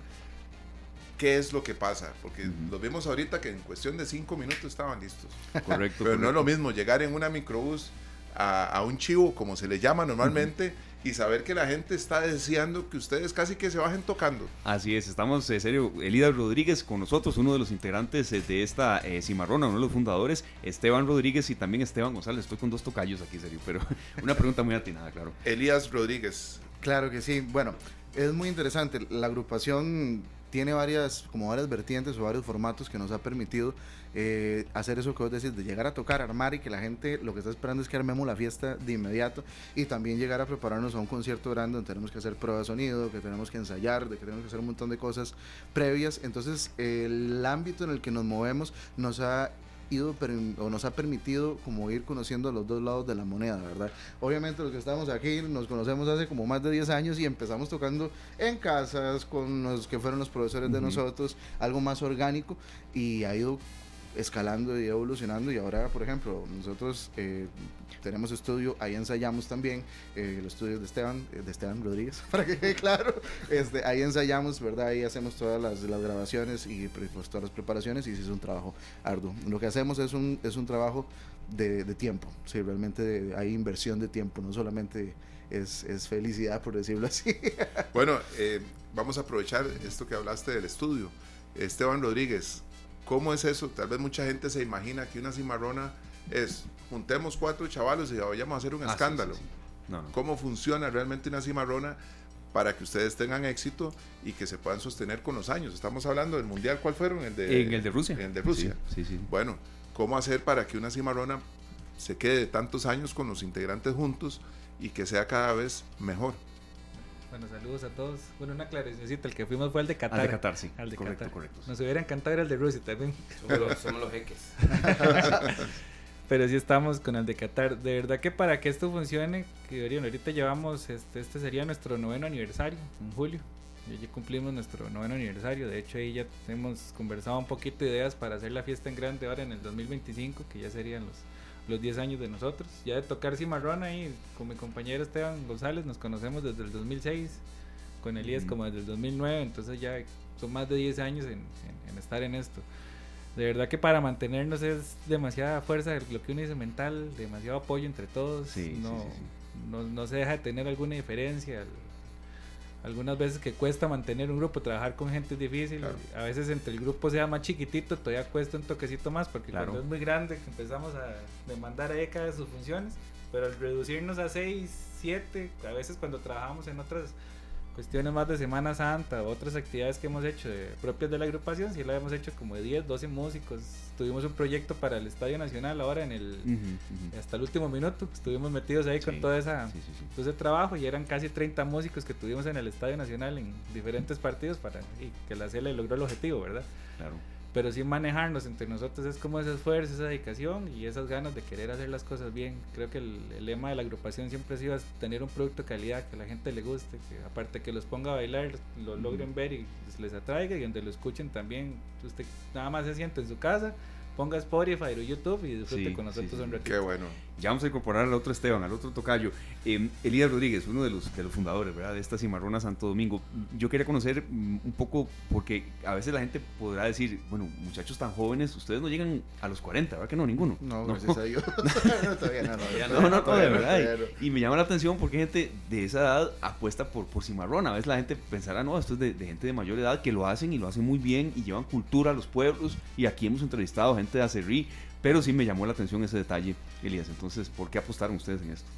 ¿qué es lo que pasa? Porque lo vimos ahorita que en cuestión de cinco minutos estaban listos. [LAUGHS] Correcto. Pero no es lo mismo llegar en una microbús a, a un chivo, como se le llama normalmente y saber que la gente está deseando que ustedes casi que se bajen tocando. Así es, estamos en serio, Elida Rodríguez con nosotros, uno de los integrantes eh, de esta eh, Cimarrona, uno de los fundadores, Esteban Rodríguez y también Esteban González. Estoy con dos tocayos aquí, serio, pero [LAUGHS] una pregunta muy atinada, claro. Elías Rodríguez. Claro que sí, bueno, es muy interesante. La agrupación tiene varias, como varias vertientes o varios formatos que nos ha permitido eh, hacer eso que vos decís, de llegar a tocar, armar y que la gente lo que está esperando es que armemos la fiesta de inmediato y también llegar a prepararnos a un concierto grande donde tenemos que hacer pruebas de sonido, que tenemos que ensayar, de que tenemos que hacer un montón de cosas previas. Entonces, el ámbito en el que nos movemos nos ha ido o nos ha permitido como ir conociendo los dos lados de la moneda, ¿verdad? Obviamente los que estamos aquí nos conocemos hace como más de 10 años y empezamos tocando en casas con los que fueron los profesores de nosotros, algo más orgánico y ha ido escalando y evolucionando y ahora, por ejemplo, nosotros eh, tenemos estudio, ahí ensayamos también, eh, los estudios de Esteban, eh, de Esteban Rodríguez, [LAUGHS] para que quede claro, este, ahí ensayamos, ¿verdad? Ahí hacemos todas las, las grabaciones y pues, todas las preparaciones y es un trabajo arduo. Lo que hacemos es un, es un trabajo de, tiempo, sí, realmente hay inversión de tiempo, no solamente es, es felicidad, por decirlo así. Bueno, vamos a aprovechar esto que hablaste del estudio. Esteban Rodríguez, ¿Cómo es eso? Tal vez mucha gente se imagina que una cimarrona es juntemos cuatro chavalos y vayamos a hacer un ah, escándalo. ¿Cómo funciona realmente una cimarrona para que ustedes tengan éxito y que se puedan sostener con los años? Estamos hablando del mundial, ¿cuál fueron? El de, en el de Rusia. En el de Rusia. Sí, sí, Bueno, ¿cómo hacer para que una cimarrona se quede de tantos años con los integrantes juntos y que sea cada vez mejor? Bueno, saludos a todos. Bueno, una aclaracióncita, el que fuimos fue el de Qatar. Al de Qatar, sí. Al de correcto, Qatar. correcto. Nos hubiera encantado ir al de Rusia también. Somos los, jeques. [LAUGHS] Pero sí estamos con el de Qatar. De verdad que para que esto funcione, que ahorita llevamos, este, este sería nuestro noveno aniversario, en julio. Ya cumplimos nuestro noveno aniversario. De hecho, ahí ya hemos conversado un poquito de ideas para hacer la fiesta en grande ahora en el 2025, que ya serían los los 10 años de nosotros. Ya de tocar cimarrón ahí con mi compañero Esteban González, nos conocemos desde el 2006, con Elías como desde el 2009, entonces ya son más de 10 años en, estar en esto. De verdad que para mantenernos es demasiada fuerza, lo que uno dice mental, demasiado apoyo entre todos. no, no, no, se deja de tener alguna diferencia algunas veces que cuesta mantener un grupo, trabajar con gente es difícil. A veces entre el grupo sea más chiquitito, todavía cuesta un toquecito más, porque cuando es muy grande empezamos a demandar ahí cada de sus funciones, pero al reducirnos a 6, 7, a veces cuando trabajamos en otras cuestiones más de Semana Santa, otras actividades que hemos hecho propias de la agrupación, sí la hemos hecho como de 10, 12 músicos. Tuvimos un proyecto para el Estadio Nacional ahora en el hasta el último minuto, estuvimos metidos ahí con todo, esa, todo ese trabajo y eran casi 30 músicos que tuvimos en el Estadio Nacional en diferentes partidos para y que la CL logró el objetivo, ¿verdad? Claro pero sí manejarnos entre nosotros es como ese esfuerzo, esa dedicación y esas ganas de querer hacer las cosas bien. Creo que el, lema de la agrupación siempre ha sido tener un producto de calidad, que a la gente le guste, que aparte que los ponga a bailar, lo logren ver y les atraiga y donde lo escuchen también, usted nada más se siente en su casa, ponga Spotify o YouTube y disfrute con nosotros un ratito. Qué bueno. Ya vamos a incorporar al otro Esteban, al otro tocayo. Eh, Elías Rodríguez, uno de los, de los fundadores ¿verdad? de esta Cimarrona Santo Domingo. Yo quería conocer mm, un poco, porque a veces la gente podrá decir, bueno, muchachos tan jóvenes, ustedes no llegan a los 40, ¿verdad que no? Ninguno. No, gracias a Dios. [LAUGHS] [LAUGHS] no, todavía no. no, no, no, de verdad. Y, me llama la atención porque gente de esa edad apuesta por, por Cimarrón. A veces la gente pensará, no, esto es de, de gente de mayor edad que lo hacen y lo hacen muy bien y llevan cultura a los pueblos. Y aquí hemos entrevistado gente de Acerrí pero sí me llamó la atención ese detalle, Elías. Entonces, ¿por qué apostaron ustedes en esto?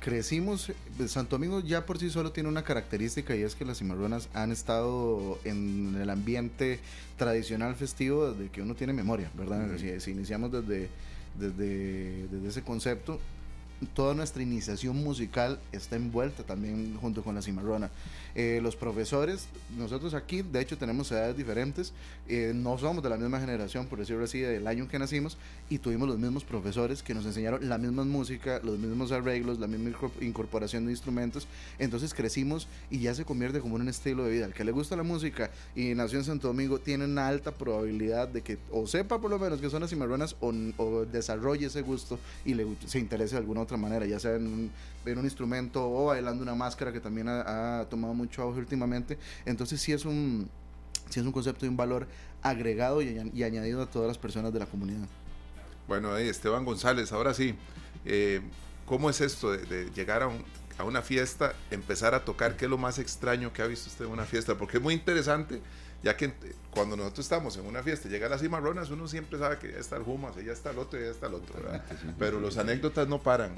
Crecimos, eh, Santo Domingo ya por sí solo tiene una característica y es que las cimarronas han estado en el ambiente tradicional festivo desde que uno tiene memoria, ¿verdad? si, iniciamos desde, desde, desde ese concepto, toda nuestra iniciación musical está envuelta también junto con la cimarrona. Eh, los profesores, nosotros aquí de hecho tenemos edades diferentes, eh, no somos de la misma generación, por decirlo así, del año en que nacimos, y tuvimos los mismos profesores que nos enseñaron la misma música, los mismos arreglos, la misma incorporación de instrumentos, entonces crecimos y ya se convierte como un estilo de vida. El que le gusta la música y nació en Santo Domingo tiene una alta probabilidad de que o sepa por lo menos que son las cimarronas o, desarrolle ese gusto y le, se interese alguna otra manera, ya sea en un, en un instrumento o bailando una máscara que también ha, tomado mucho auge últimamente. Entonces sí es un, sí es un concepto de un valor agregado y, y añadido a todas las personas de la comunidad. Bueno, Esteban González, ahora sí, eh, ¿cómo es esto de, llegar a, una fiesta, empezar a tocar? ¿Qué es lo más extraño que ha visto usted en una fiesta? Porque es muy interesante, ya que cuando nosotros estamos en una fiesta, llega las cimarronas, uno siempre sabe que ya está el Jumas, ya está el otro, ya está el otro, Pero los anécdotas no paran,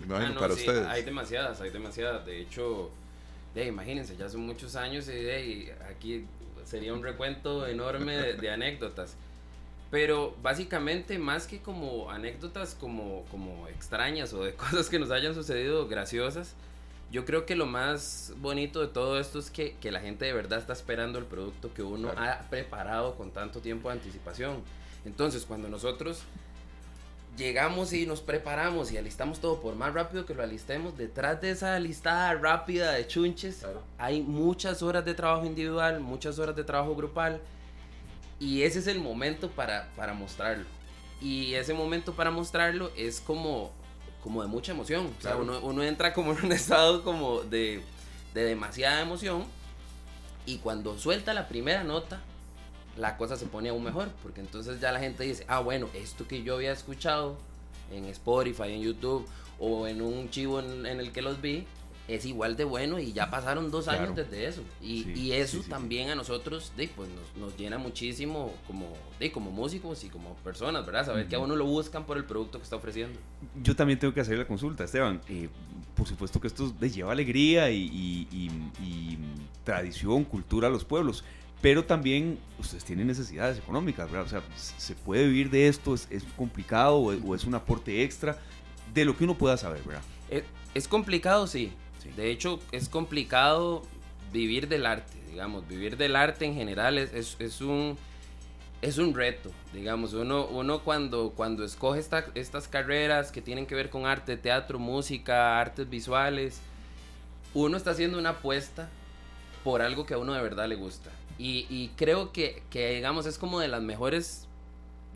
me imagino, ah, para ustedes. Hay demasiadas, hay demasiadas. De hecho, imagínense, ya son muchos años y aquí sería un recuento enorme de, anécdotas. Pero básicamente, más que como anécdotas como, como extrañas o de [LAUGHS] cosas que nos hayan sucedido graciosas, yo creo que lo más bonito de todo esto es que, que la gente de verdad está esperando el producto que uno ha preparado con tanto tiempo de anticipación. Entonces, cuando nosotros llegamos y nos preparamos y alistamos todo, por más rápido que lo alistemos, detrás de esa listada rápida de chunches hay muchas horas de trabajo individual, muchas horas de trabajo grupal y ese es el momento para, para mostrarlo. Y ese momento para mostrarlo es como, como de mucha emoción. O sea, uno, uno, entra como en un [LAUGHS] estado como de, de demasiada emoción y cuando suelta la primera nota, la cosa se pone aún mejor, porque entonces ya la gente dice, ah, bueno, esto que yo había escuchado en Spotify, en YouTube o en un chivo en, el que los vi, es igual de bueno y ya pasaron dos años desde eso. Y, y eso también a nosotros de, pues nos, llena muchísimo como, de, como músicos y como personas, ¿verdad? Saber que a uno lo buscan por el producto que está ofreciendo. Yo también tengo que hacer la consulta, Esteban. Eh, por supuesto que esto les lleva alegría y, y, y tradición, cultura a los pueblos pero también ustedes tienen necesidades económicas, ¿verdad? O sea, ¿se puede vivir de esto? ¿Es, complicado o es, un aporte extra de lo que uno pueda saber, ¿verdad? Es, complicado, sí. De hecho, es complicado vivir del arte, digamos. Vivir del arte en general es, es, un, es un reto, digamos. Uno, uno cuando, cuando escoge estas carreras que tienen que ver con arte, teatro, música, artes visuales, uno está haciendo una apuesta por algo que a uno de verdad le gusta. Y, creo que, que, digamos, es como de las mejores,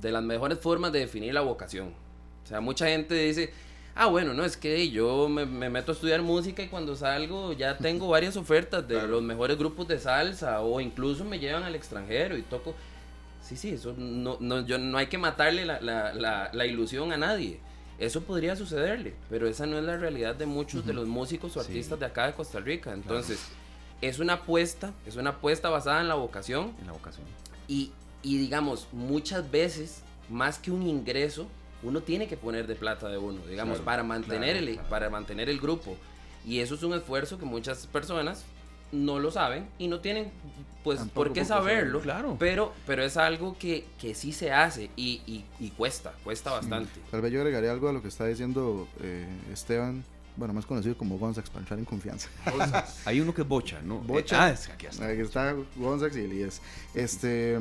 de las mejores formas de definir la vocación. O sea, mucha gente dice, ah, bueno, no, es que yo me, meto a estudiar música y cuando salgo ya tengo varias ofertas de los mejores grupos de salsa o incluso me llevan al extranjero y toco. Sí, sí, eso no, no, yo, no hay que matarle la, la, la, ilusión a nadie. Eso podría sucederle, pero esa no es la realidad de muchos de los músicos o artistas de acá de Costa Rica. Entonces, es una apuesta, es una apuesta basada en la vocación. En la vocación. Y, y digamos, muchas veces, más que un ingreso, uno tiene que poner de plata de uno, digamos, para, mantener el, para mantener el grupo. Y eso es un esfuerzo que muchas personas no lo saben y no tienen pues por qué saberlo, claro. pero, pero es algo que, que sí se hace y, y, cuesta, cuesta bastante. Tal vez yo agregaría algo a lo que está diciendo eh, Esteban bueno, más conocido como Gonzax para entrar en confianza. Hay uno que es Bocha, ¿no? Bocha. Ah, es aquí está. Aquí está Gonzax y Elías. Este,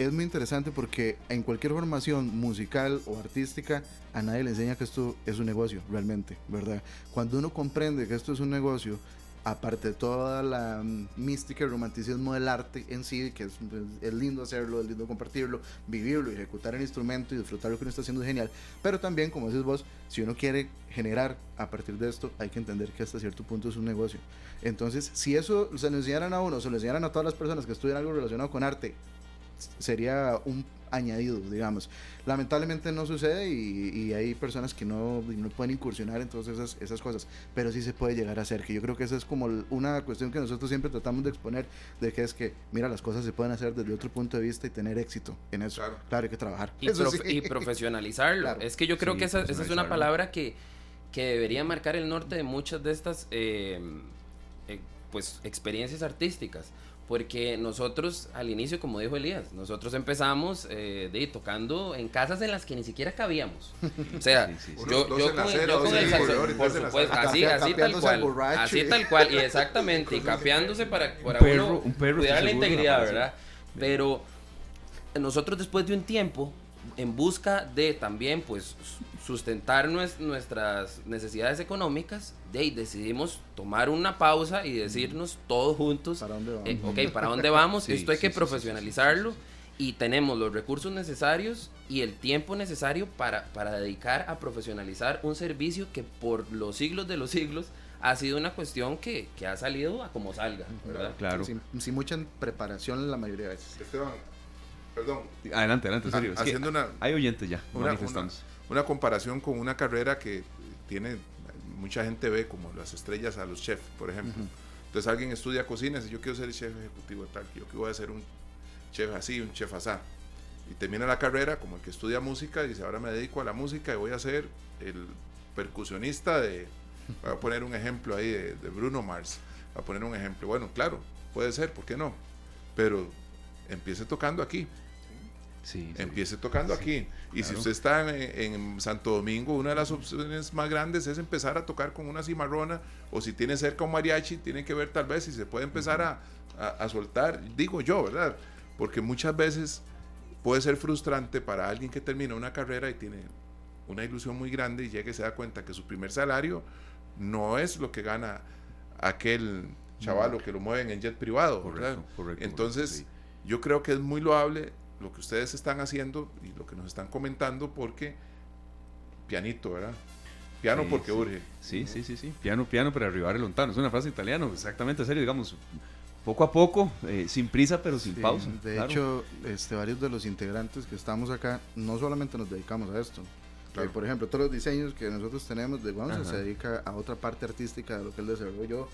es muy interesante porque en cualquier formación musical o artística, a nadie le enseña que esto es un negocio, realmente, ¿verdad? Cuando uno comprende que esto es un negocio, aparte de toda la mm, mística y romanticismo del arte en sí, que es, es, lindo hacerlo, es lindo compartirlo, vivirlo, ejecutar el instrumento y disfrutar lo que uno está haciendo es genial, pero también, como dices vos, si uno quiere generar a partir de esto, hay que entender que hasta cierto punto es un negocio. Entonces, si eso se lo enseñaran a uno, se lo enseñaran a todas las personas que estudian algo relacionado con arte, sería un añadido, digamos. Lamentablemente no sucede y, hay personas que no, no, pueden incursionar en todas esas, esas cosas, pero sí se puede llegar a hacer, que yo creo que esa es como una cuestión que nosotros siempre tratamos de exponer, de que es que, mira, las cosas se pueden hacer desde otro punto de vista y tener éxito en eso. Claro, hay que trabajar. Y, profesionalizarlo. Es que yo creo que esa, esa, es una palabra que, que debería marcar el norte de muchas de estas eh, eh, pues, experiencias artísticas porque nosotros al inicio, como dijo Elías, nosotros empezamos eh, de, tocando en casas en las que ni siquiera cabíamos. [LAUGHS] O sea, yo, con, el, por supuesto, así, así tal cual, así tal cual, y exactamente, [LAUGHS] y capeándose para, para un cuidar la integridad, ¿verdad? Pero nosotros después de un tiempo, en busca de también, pues, sustentar nuestras necesidades económicas, de decidimos tomar una pausa y decirnos todos juntos, ¿para dónde vamos? Eh, ok, ¿para dónde [LAUGHS] vamos? Esto hay que profesionalizarlo y tenemos los recursos necesarios y el tiempo necesario para, para dedicar a profesionalizar un servicio que por los siglos de los siglos ha sido una cuestión que, que ha salido a como salga, ¿verdad? Claro. Sin, mucha preparación la mayoría de veces. Esteban, perdón. Adelante, adelante, serio. haciendo una, hay oyentes ya, una, una comparación con una carrera que tiene, mucha gente ve como las estrellas a los chefs, por ejemplo. Entonces alguien estudia cocina y dice, yo quiero ser el chef ejecutivo tal, yo quiero voy a ser un chef así, un chef asá. Y termina la carrera como el que estudia música y dice, ahora me dedico a la música y voy a ser el percusionista de, voy a poner un ejemplo ahí de, de Bruno Mars, voy a poner un ejemplo. Bueno, claro, puede ser, ¿por qué no? Pero empiece tocando aquí. Empiece tocando aquí. Y si usted está en, Santo Domingo, una de las opciones más grandes es empezar a tocar con una cimarrona, o si tiene cerca un mariachi, tiene que ver tal vez si se puede empezar a, soltar, digo yo, ¿verdad? Porque muchas veces puede ser frustrante para alguien que termina una carrera y tiene una ilusión muy grande y llega y se da cuenta que su primer salario no es lo que gana aquel chavalo que lo mueven en jet privado. Entonces, yo creo que es muy loable lo que ustedes están haciendo y lo que nos están comentando porque pianito, ¿verdad? Piano porque urge. Sí, sí, sí, sí. Piano, piano para arribar el lontano. Es una frase italiana, exactamente, serio, digamos, poco a poco, eh, sin prisa pero sin pausa. De hecho, este, varios de los integrantes que estamos acá no solamente nos dedicamos a esto, por ejemplo, todos los diseños que nosotros tenemos de Gonza se dedica a otra parte artística de lo que él desarrolló.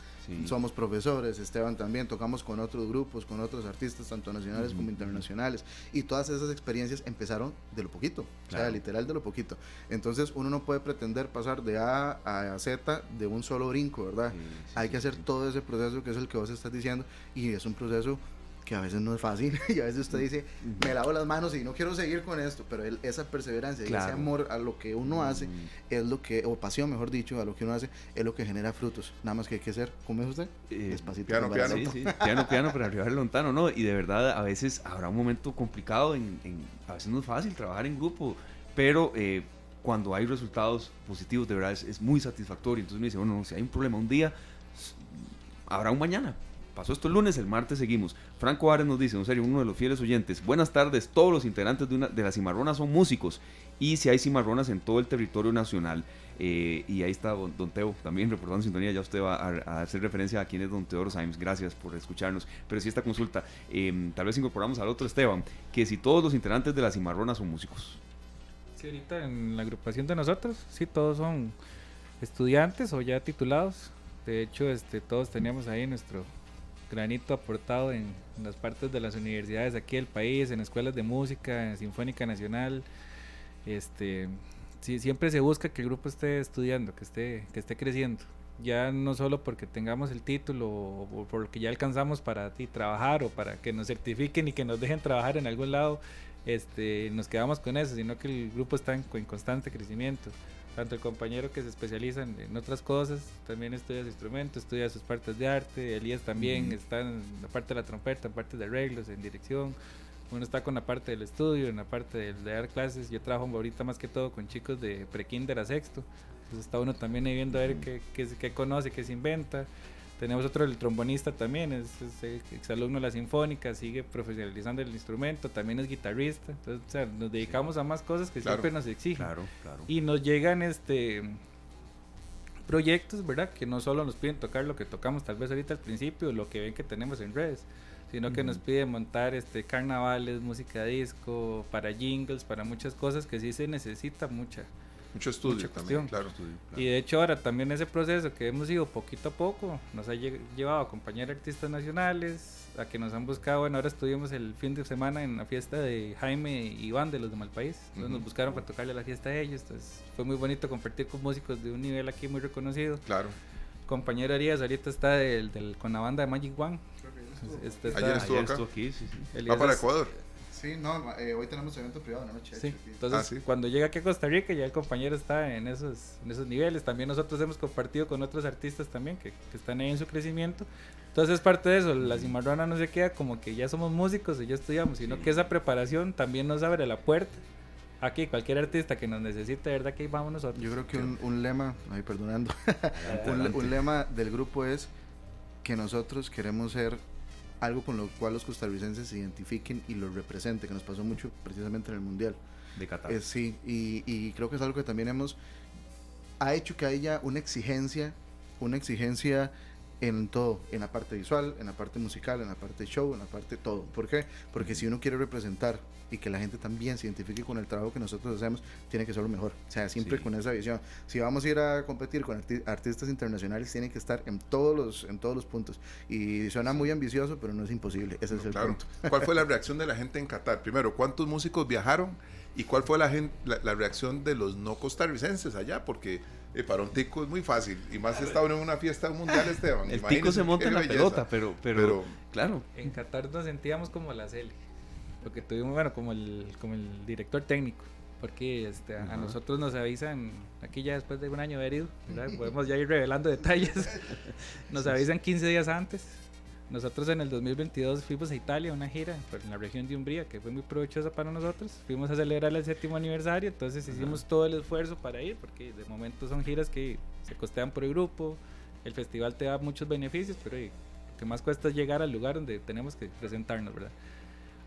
Somos profesores, Esteban también, tocamos con otros grupos, con otros artistas, tanto nacionales como internacionales. Y todas esas experiencias empezaron de lo poquito, o sea, literal de lo poquito. Entonces uno no puede pretender pasar de A a Z de un solo brinco, ¿verdad? Hay que hacer todo ese proceso que es el que vos estás diciendo y es un proceso que a veces no es fácil [LAUGHS] y a veces usted dice, me lavo las manos y no quiero seguir con esto, pero esa perseverancia y ese amor a lo que uno hace es lo que, o pasión mejor dicho, a lo que uno hace, es lo que genera frutos. Nada más que hay que hacer, ¿cómo es usted? Eh, Despacito. Piano, piano. Sí, sí, piano, piano para arribar el lontano, ¿no? Y de verdad a veces habrá un momento complicado, en, a veces no es fácil trabajar en grupo, pero... Eh, cuando hay resultados positivos, de verdad es, es muy satisfactorio. Entonces uno dice, bueno, si hay un problema un día, habrá un mañana, Pasó esto el lunes, el martes seguimos. Franco Ares nos dice, en serio, uno de los fieles oyentes, buenas tardes, todos los integrantes de, una, de las cimarronas son músicos y si hay cimarronas en todo el territorio nacional. Eh, y ahí está don, Teo, también reportando sintonía, ya usted va a, hacer referencia a quién es don Teodoro Simes, gracias por escucharnos. Pero si esta consulta, em, tal vez incorporamos al otro Esteban, que si todos los integrantes de las cimarronas son músicos. Sí, ahorita en la agrupación de nosotros, sí, todos son estudiantes o ya titulados. De hecho, este, todos teníamos ahí nuestro granito aportado en, las partes de las universidades aquí del país, en escuelas de música, en Sinfónica Nacional. Este, sí, siempre se busca que el grupo esté estudiando, que esté, que esté creciendo. Ya no solo porque tengamos el título o porque ya alcanzamos para ti trabajar o para que nos certifiquen y que nos dejen trabajar en algún lado, este, nos quedamos con eso, sino que el grupo está en constante crecimiento tanto el compañero que se especializa en, otras cosas, también estudia su instrumento, estudia sus partes de arte, Elías también está en la parte de la trompeta, en parte de arreglos, en dirección, uno está con la parte del estudio, en la parte de, dar clases, yo trabajo ahorita más que todo con chicos de pre-kinder a sexto, entonces está uno también ahí viendo a ver qué, qué, qué, conoce, qué se inventa, Tenemos otro, el trombonista también, es, es exalumno de la Sinfónica, sigue profesionalizando el instrumento, también es guitarrista. Entonces, o sea, nos dedicamos a más cosas que siempre nos exigen. Claro, claro. Y nos llegan este proyectos, ¿verdad? Que no solo nos piden tocar lo que tocamos tal vez ahorita al principio, lo que ven que tenemos en redes, sino que nos piden montar este carnavales, música disco, para jingles, para muchas cosas que sí se necesita mucha mucho estudio también, claro. Y de hecho ahora también ese proceso que hemos ido poquito a poco nos ha llevado a acompañar artistas nacionales, a que nos han buscado, bueno, ahora estuvimos el fin de semana en la fiesta de Jaime y Iván de los de Malpaís, entonces nos buscaron para tocarle a la fiesta a ellos, entonces fue muy bonito compartir con músicos de un nivel aquí muy reconocido. Claro. Compañero Arias ahorita está del, con la banda de Magic One. Este Ayer estuvo acá. aquí, sí, sí. Va para Ecuador. Sí, no, eh, hoy tenemos evento privado en la noche. Sí. Entonces, ah, cuando llega aquí a Costa Rica, ya el compañero está en esos, en esos niveles. También nosotros hemos compartido con otros artistas también que, que están ahí en su crecimiento. Entonces, es parte de eso. La cimarrona no se queda como que ya somos músicos y ya estudiamos, sino que esa preparación también nos abre la puerta. Aquí, cualquier artista que nos necesite, verdad que vamos nosotros. Yo creo que un, un lema, ahí perdonando, [LAUGHS] un, un lema del grupo es que nosotros queremos ser algo con lo cual los costarricenses se identifiquen y lo representen, que nos pasó mucho precisamente en el Mundial. De Qatar. Eh, sí, y, y, creo que es algo que también hemos, ha hecho que haya una exigencia, una exigencia en todo, en la parte visual, en la parte musical, en la parte show, en la parte todo. ¿Por qué? Porque si uno quiere representar y que la gente también se identifique con el trabajo que nosotros hacemos, tiene que ser lo mejor. O sea, siempre con esa visión. Si vamos a ir a competir con artistas internacionales, tiene que estar en todos los, en todos los puntos. Y suena muy ambicioso, pero no es imposible. Ese es el punto. ¿Cuál fue la [LAUGHS] reacción de la gente en Qatar? Primero, ¿cuántos músicos viajaron? ¿Y cuál fue la, la, reacción de los no costarricenses allá? Porque eh, para un tico es muy fácil. Y más está en una fiesta mundial, Esteban. [LAUGHS] El tico se monta en la pelota, pero, pero, claro. En Qatar nos sentíamos como la Cele. Porque tuvimos, bueno, como el, como el director técnico. Porque este, a nosotros nos avisan, aquí ya después de un año de herido, podemos ya ir revelando detalles. [LAUGHS] nos avisan 15 días antes nosotros en el 2022 fuimos a Italia, una gira por la región de Umbría, que fue muy provechosa para nosotros. Fuimos a celebrar el séptimo aniversario, entonces hicimos todo el esfuerzo para ir, porque de momento son giras que se costean por el grupo, el festival te da muchos beneficios, pero lo que más cuesta es llegar al lugar donde tenemos que presentarnos, ¿verdad?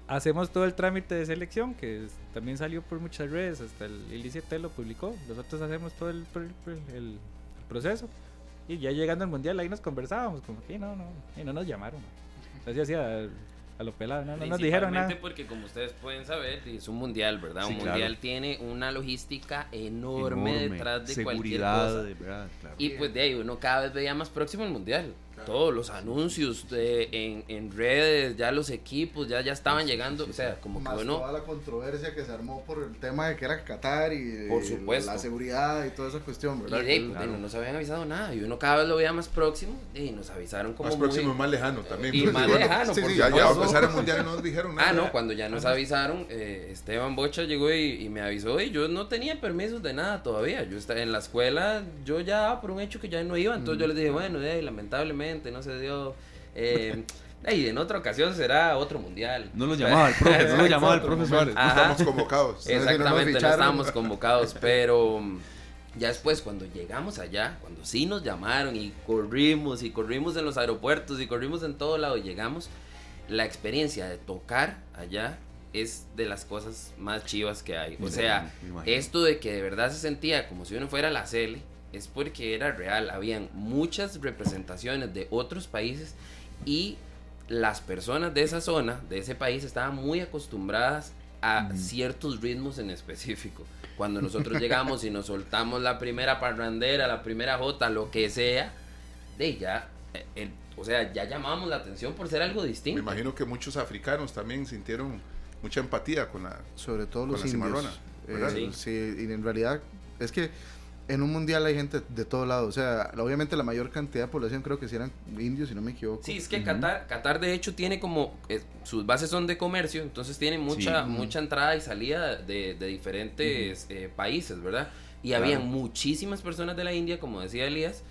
Hacemos todo el trámite de selección, que también salió por muchas redes, hasta el ICT lo publicó. Nosotros hacemos todo el, el proceso y ya llegando al mundial ahí nos conversábamos, como que no, no, y no nos llamaron. Así hacía a lo pelado, no, nos dijeron nada. porque como ustedes pueden saber, es un mundial, ¿verdad? un mundial tiene una logística enorme, detrás de cualquier cosa. De verdad, claro. Y pues de ahí uno cada vez veía más próximo el mundial todos los anuncios de, en, en, redes, ya los equipos ya, ya estaban llegando, o sea, como que bueno... toda la controversia que se armó por el tema de que era Qatar y por supuesto. la seguridad y toda esa cuestión, ¿verdad? Y de, no nos habían avisado nada, y uno cada vez lo veía más próximo, y nos avisaron como Más próximo y más lejano también. Y más lejano, sí, ya, ya, a empezar el mundial no nos dijeron nada. Ah, no, cuando ya nos avisaron, eh, Esteban Bocha llegó y, y, me avisó, y yo no tenía permisos de nada todavía, yo estaba en la escuela, yo ya por un hecho que ya no iba, entonces yo les dije, bueno, lamentablemente no se dio eh, [LAUGHS] y en otra ocasión será otro mundial. No lo llamaba el profe, no lo [LAUGHS] llamaba el profesor. No estamos convocados. [LAUGHS] Exactamente, no, estábamos convocados, pero ya después cuando llegamos allá, cuando sí nos llamaron y corrimos y corrimos en los aeropuertos y corrimos en todo lado y llegamos, la experiencia de tocar allá es de las cosas más chivas que hay. O sea, esto de que de verdad se sentía como si uno fuera la Cele es porque era real. Habían muchas representaciones de otros países y las personas de esa zona, de ese país, estaban muy acostumbradas a ciertos ritmos en específico. Cuando nosotros [LAUGHS] llegamos y nos soltamos la primera parrandera, la primera jota, lo que sea, de ya, eh, o sea, ya llamamos la atención por ser algo distinto. Me imagino que muchos africanos también sintieron mucha empatía con la sobre todo los indios. Eh, sí, y en realidad es que en un mundial hay gente de todo lado. O sea, obviamente la mayor cantidad de población creo que si eran indios, si no me equivoco. Sí, es que Qatar, Qatar de hecho tiene como. Eh, sus bases son de comercio, entonces tiene mucha, mucha entrada y salida de, diferentes eh, países, ¿verdad? Y había muchísimas personas de la India, como decía Elías,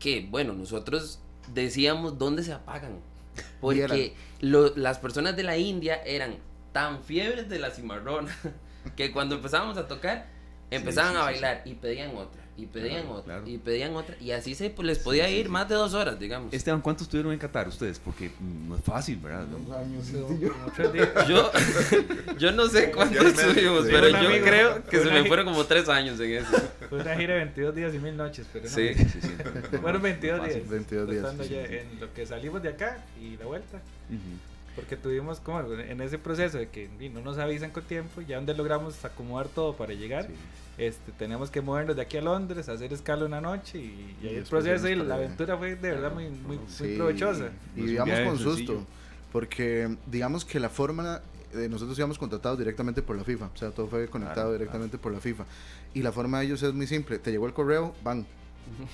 que, bueno, nosotros decíamos dónde se apagan. [LAUGHS] Porque las personas de la India eran tan fiebres de la cimarrona [LAUGHS] que cuando empezábamos a tocar, empezaban a bailar y pedían otra y pedían otra, y pedían otra, y así se pues, les podía ir más de dos horas, digamos. Esteban, ¿cuántos estuvieron en Qatar ustedes? Porque no es fácil, ¿verdad? yo, [LAUGHS] yo no sé cuántos estuvimos, pero yo creo que se me fueron como tres años en eso. Fue una gira de 22 días y mil noches, pero no. Sí, sí, sí. [LAUGHS] Fueron 22 días. 22 días. Estando ya en lo que salimos de acá y la vuelta. Porque tuvimos como en ese proceso de que no nos avisan con tiempo, ya donde logramos acomodar todo para llegar, este, tenemos que movernos de aquí a Londres, hacer escala una noche y, y, ahí el proceso y la aventura fue de verdad muy, muy, muy provechosa. Y digamos con susto, porque digamos que la forma de nosotros íbamos contratados directamente por la FIFA, o sea, todo fue conectado directamente por la FIFA. Y la forma de ellos es muy simple, te llegó el correo, van,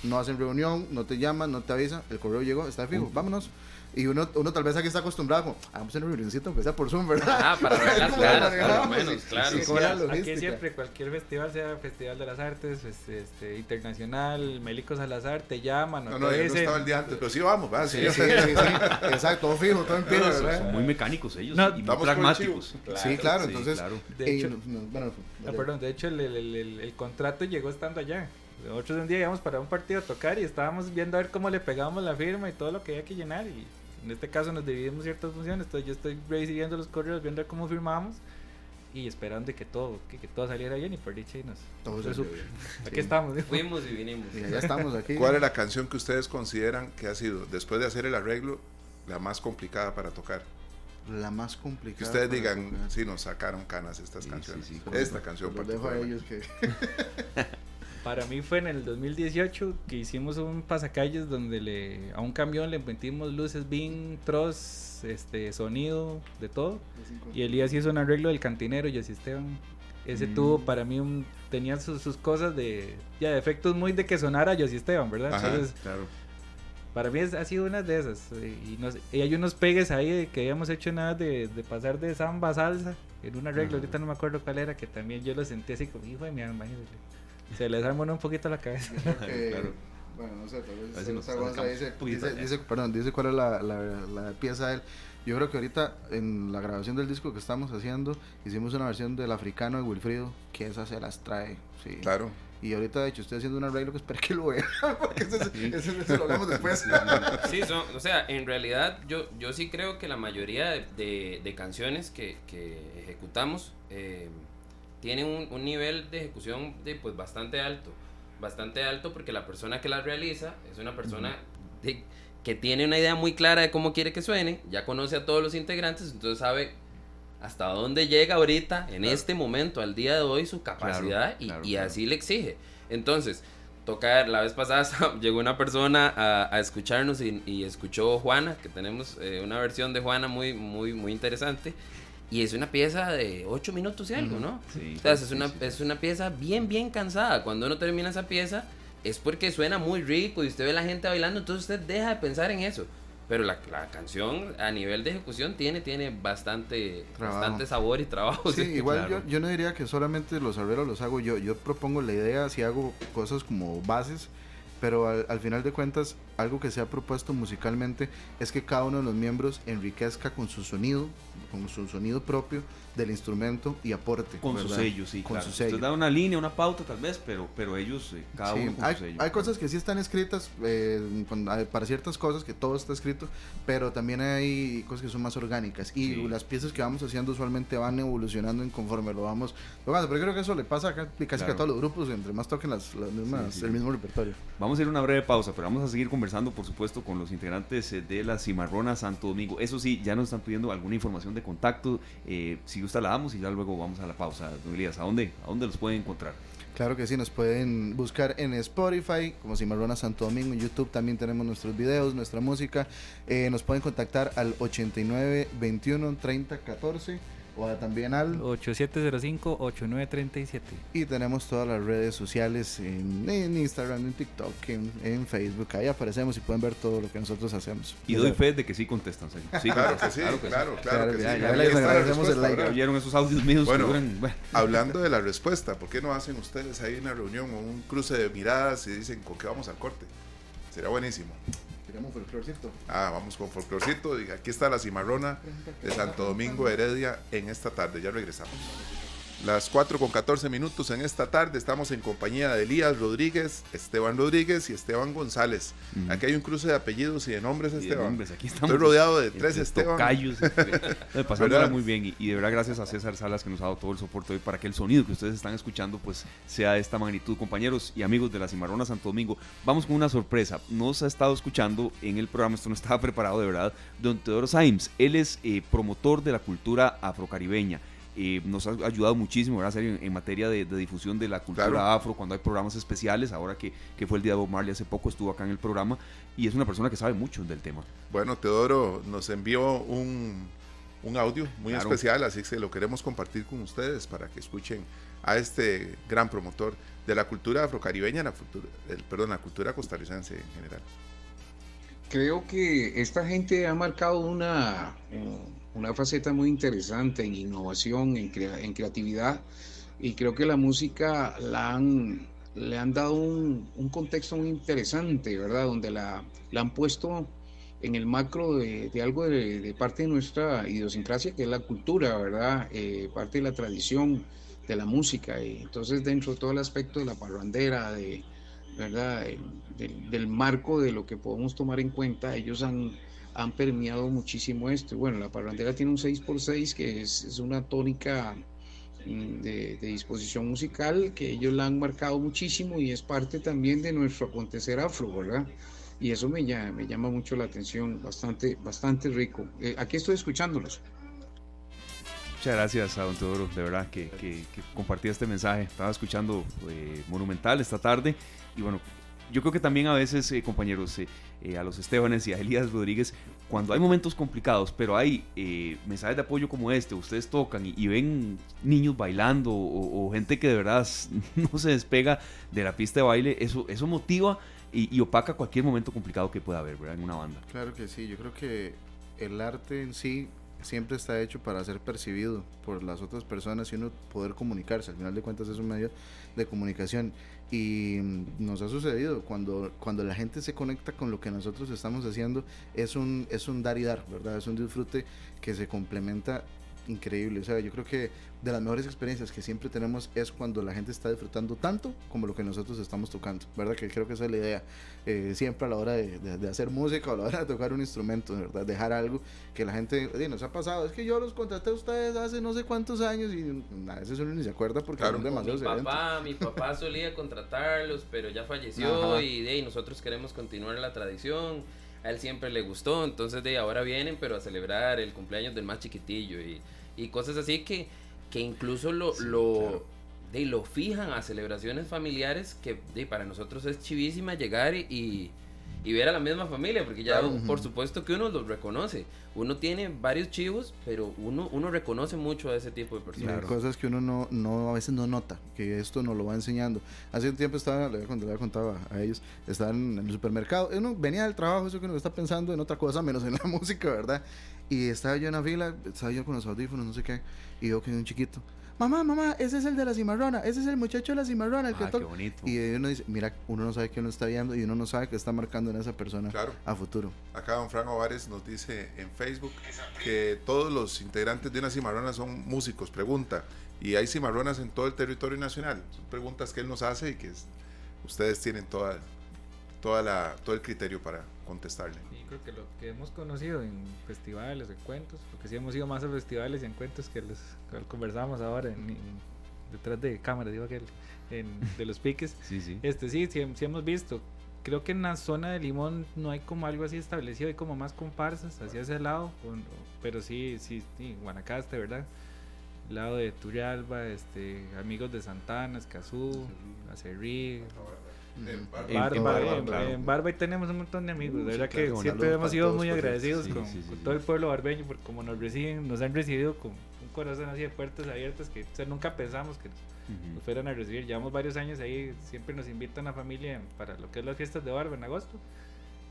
no hacen reunión, no te llaman, no te avisan, el correo llegó, está fijo, vámonos. Y uno, uno tal vez aquí está acostumbrado, como, hagamos una reunioncito, aunque sea por Zoom, ¿verdad? Ah, para ver las caras, menos, claro. Sí, aquí siempre, cualquier festival, sea Festival de las Artes, este, este Internacional, Melicos Salazar, te llaman. No, no, yo no estaba el día antes, pero sí vamos, ¿verdad? Sí, sí, [LAUGHS] sí, exacto, todo fijo, todo en pie, ¿verdad? Son muy mecánicos ellos y muy pragmáticos. sí, claro, entonces. De hecho, bueno, ah, perdón, de hecho, el, el, el, el contrato llegó estando allá. Nosotros un día íbamos para un partido a tocar y estábamos viendo a ver cómo le pegábamos la firma y todo lo que había que llenar y en este caso nos dividimos ciertas funciones, entonces yo estoy recibiendo los correos, viendo cómo firmamos y esperando que todo, que, que todo saliera bien y por dicha y nos... Todo bien. Aquí estamos. Fuimos y vinimos. Y ya estamos aquí. ¿Cuál es la canción que ustedes consideran que ha sido, después de hacer el arreglo, la más complicada para tocar? La más complicada. Que ustedes digan, sí, nos sacaron canas estas canciones. Sí, Esta canción Los dejo a ellos que... [LAUGHS] Para mí fue en el 2018 que hicimos un pasacalles donde le, a un camión le metimos luces, bin, troz, este, sonido, de todo. Y Elías hizo un arreglo del cantinero, y así Esteban. Ese mm. tuvo para mí un, tenía sus, sus, cosas de, ya de efectos muy de que sonara José Esteban, ¿verdad? Ajá, Entonces, claro. Para mí es, ha sido una de esas. Y, nos, y, hay unos pegues ahí que habíamos hecho nada de, de pasar de samba a salsa en un arreglo. Ahorita no me acuerdo cuál era, que también yo lo sentí así como, hijo de mi alma, se les armó un poquito la cabeza. [LAUGHS] claro. Bueno, no sé, tal vez dice, dice, dice, perdón, dice cuál es la, la, la, pieza de él. Yo creo que ahorita en la grabación del disco que estamos haciendo, hicimos una versión del africano de Wilfrido, que esa se las trae. Sí. Claro. Y ahorita, de hecho, estoy haciendo un arreglo que espero que lo vean, [LAUGHS] porque ese, ese, ese, lo hablamos después. Sí, son, o sea, en realidad yo, yo sí creo que la mayoría de, de, de canciones que, que ejecutamos eh, tienen un, un, nivel de ejecución de, pues, bastante alto. Bastante alto porque la persona que la realiza es una persona de, que tiene una idea muy clara de cómo quiere que suene, ya conoce a todos los integrantes, entonces sabe hasta dónde llega ahorita, en claro. este momento, al día de hoy, su capacidad claro, y, claro, y así le exige. Entonces, tocar, la vez pasada [LAUGHS] llegó una persona a, a escucharnos y, y, escuchó Juana, que tenemos eh, una versión de Juana muy, muy, muy interesante. Y es una pieza de 8 minutos y algo, ¿no? Sí, o sea, es, una, es una pieza bien, bien cansada. Cuando uno termina esa pieza, es porque suena muy rico y usted ve a la gente bailando, entonces usted deja de pensar en eso. Pero la, la canción a nivel de ejecución tiene, tiene bastante, bastante sabor y trabajo. [LAUGHS] Sí, igual claro. yo, yo no diría que solamente los arreglos los hago yo. Yo propongo la idea, si hago cosas como bases, pero al, al, final de cuentas algo que se ha propuesto musicalmente es que cada uno de los miembros enriquezca con su sonido, con su sonido propio del instrumento y aporte. Con ¿verdad? su sello, sí, con claro. su sello. Usted da una línea, una pauta tal vez, pero, pero ellos, eh, cada sí, uno con hay, su sello. Hay cosas que sí están escritas eh, con, para ciertas cosas, que todo está escrito, pero también hay cosas que son más orgánicas y sí. las piezas que vamos haciendo usualmente van evolucionando en conforme lo vamos tocando, pero creo que eso le pasa acá casi claro. que a todos los grupos, entre más toquen las, las mismas, sí, el mismo repertorio. Vamos a ir a una breve pausa, pero vamos a seguir conversando, por supuesto, con los integrantes eh, de la Cimarrona Santo Domingo. Eso sí, ya nos están pidiendo alguna información de contacto, eh, si gusta la damos y ya luego vamos a la pausa. Elías, ¿a dónde, ¿a dónde los pueden encontrar? Claro que sí, nos pueden buscar en Spotify, como Cimarrona Santo Domingo, en YouTube también tenemos nuestros videos, nuestra música. Eh, nos pueden contactar al 89 21 30 14 o también al 8705-8937. Y tenemos todas las redes sociales en, en Instagram, en TikTok, en, en, Facebook. Ahí aparecemos y pueden ver todo lo que nosotros hacemos. Y doy fe de que sí contestan. Sí, claro, que sí, claro que claro, sí, claro, claro que sí. Ya, ya les agradecemos el like. Oyeron esos audios míos. Bueno, duran, bueno, [LAUGHS] hablando de la respuesta, ¿por qué no hacen ustedes ahí una reunión o un cruce de miradas y dicen con qué vamos al corte? Sería buenísimo. Folclorcito. Ah, vamos con folclorcito. Aquí está la cimarrona de Santo Domingo Heredia en esta tarde. Ya regresamos. Las 4 con 14 minutos en esta tarde. Estamos en compañía de Elías Rodríguez, Esteban Rodríguez y Esteban González. Aquí hay un cruce de apellidos y de nombres, Esteban. aquí estamos. Estoy rodeado de tres Esteban. [LAUGHS] Pasándola muy bien. Y, de verdad, gracias a César Salas que nos ha dado todo el soporte hoy para que el sonido que ustedes están escuchando pues sea de esta magnitud. Compañeros y amigos de la Cimarrona Santo Domingo, vamos con una sorpresa. Nos ha estado escuchando en el programa, esto no estaba preparado de verdad, don Teodoro Saims. Él es eh, promotor de la cultura afrocaribeña nos ha ayudado muchísimo En, materia de, difusión de la cultura afro, cuando hay programas especiales, ahora que, que, fue el día de Bob Marley hace poco, estuvo acá en el programa y es una persona que sabe mucho del tema. Bueno, Teodoro nos envió un, un audio muy especial, así que lo queremos compartir con ustedes para que escuchen a este gran promotor de la cultura afrocaribeña, la el, perdón, la cultura costarricense en general. Creo que esta gente ha marcado una una faceta muy interesante en innovación, en, en creatividad, y creo que la música la han, le han dado un, un contexto muy interesante, ¿verdad? Donde la, la han puesto en el macro de, de algo de, parte de nuestra idiosincrasia, que es la cultura, ¿verdad? Eh, parte de la tradición de la música. Y entonces, dentro de todo el aspecto de la parrandera, de, ¿verdad? del marco de lo que podemos tomar en cuenta, ellos han han permeado muchísimo esto. Bueno, la parrandera tiene un 6x6 que es, una tónica mm, de, disposición musical que ellos la han marcado muchísimo y es parte también de nuestro acontecer afro, ¿verdad? Y eso me llama, me llama mucho la atención, bastante, bastante rico. Eh, aquí estoy escuchándolos. Muchas gracias a don Teodoro, de verdad que, que, compartía este mensaje. Estaba escuchando eh, Monumental esta tarde y bueno, yo creo que también a veces, eh, compañeros, eh, eh, a los Estebanes y a Elías Rodríguez, cuando hay momentos complicados, pero hay mensajes de apoyo como este, ustedes tocan y, ven niños bailando o, gente que de verdad [LAUGHS] no se despega de la pista de baile, eso, eso motiva y, opaca cualquier momento complicado que pueda haber en una banda. Claro que sí, yo creo que el arte en sí siempre está hecho para ser percibido por las otras personas y uno poder comunicarse. Al final de cuentas es un medio de comunicación y nos ha sucedido cuando, cuando la gente se conecta con lo que nosotros estamos haciendo es un, es un dar y dar, ¿verdad? Es un disfrute que se complementa increíble. O sea, yo creo que de las mejores experiencias que siempre tenemos es cuando la gente está disfrutando tanto como lo que nosotros estamos tocando, ¿verdad? Que creo que esa es la idea. Eh, siempre a la hora de, de, hacer música o a la hora de tocar un instrumento, ¿verdad? Dejar algo que la gente nos ha pasado. Es que yo los contraté a ustedes hace no sé cuántos años y a veces uno ni se acuerda porque claro. Mi papá, mi papá [LAUGHS] solía contratarlos, pero ya falleció y, de, nosotros queremos continuar la tradición a él siempre le gustó, entonces de ahora vienen, pero a celebrar el cumpleaños del más chiquitillo y, y cosas así que, que incluso lo, lo, de, lo fijan a celebraciones familiares que de, para nosotros es chivísima llegar y, y ver a la misma familia, porque ya por supuesto que uno los reconoce. Uno tiene varios chivos, pero uno, uno reconoce mucho a ese tipo de personas. Hay cosas que uno no, no, a veces no nota, que esto nos lo va enseñando. Hace un tiempo estaba, le había contado a ellos, estaban en el supermercado, uno venía del trabajo, eso que uno está pensando en otra cosa menos en la [LAUGHS] música, ¿verdad? Y estaba yo en la fila, estaba yo con los audífonos, no sé qué, y veo que hay un chiquito mamá, mamá, ese es el de la cimarrona, ese es el muchacho de la cimarrona, el que ah, toca. Y uno dice, mira, uno no sabe que uno está viendo y uno no sabe que está marcando en esa persona a futuro. Acá don Frank Ovares nos dice en Facebook que todos los integrantes de una cimarrona son músicos, pregunta. Y hay cimarronas en todo el territorio nacional. Son preguntas que él nos hace y que ustedes tienen toda, toda la, todo el criterio para contestarle que lo que hemos conocido en festivales, en cuentos, porque sí hemos ido más a festivales y en cuentos que los conversamos ahora en, detrás de cámara, digo aquel, en, de los piques. sí, sí. Este, sí, sí, hemos visto. Creo que en la zona de Limón no hay como algo así establecido, hay como más comparsas hacia ese lado, pero sí, sí, sí, Guanacaste, ¿verdad? lado de Turrialba, este, amigos de Santana, Escazú, Acerrí, en Barba, en, Barba, y tenemos un montón de amigos. De verdad que siempre hemos sido muy agradecidos con, todo el pueblo barbeño por cómo nos reciben, nos han recibido con corazón así de puertas abiertas que nunca pensamos que nos, fueran a recibir. Llevamos varios años ahí, siempre nos invitan a familia para lo que es las fiestas de Barba en agosto.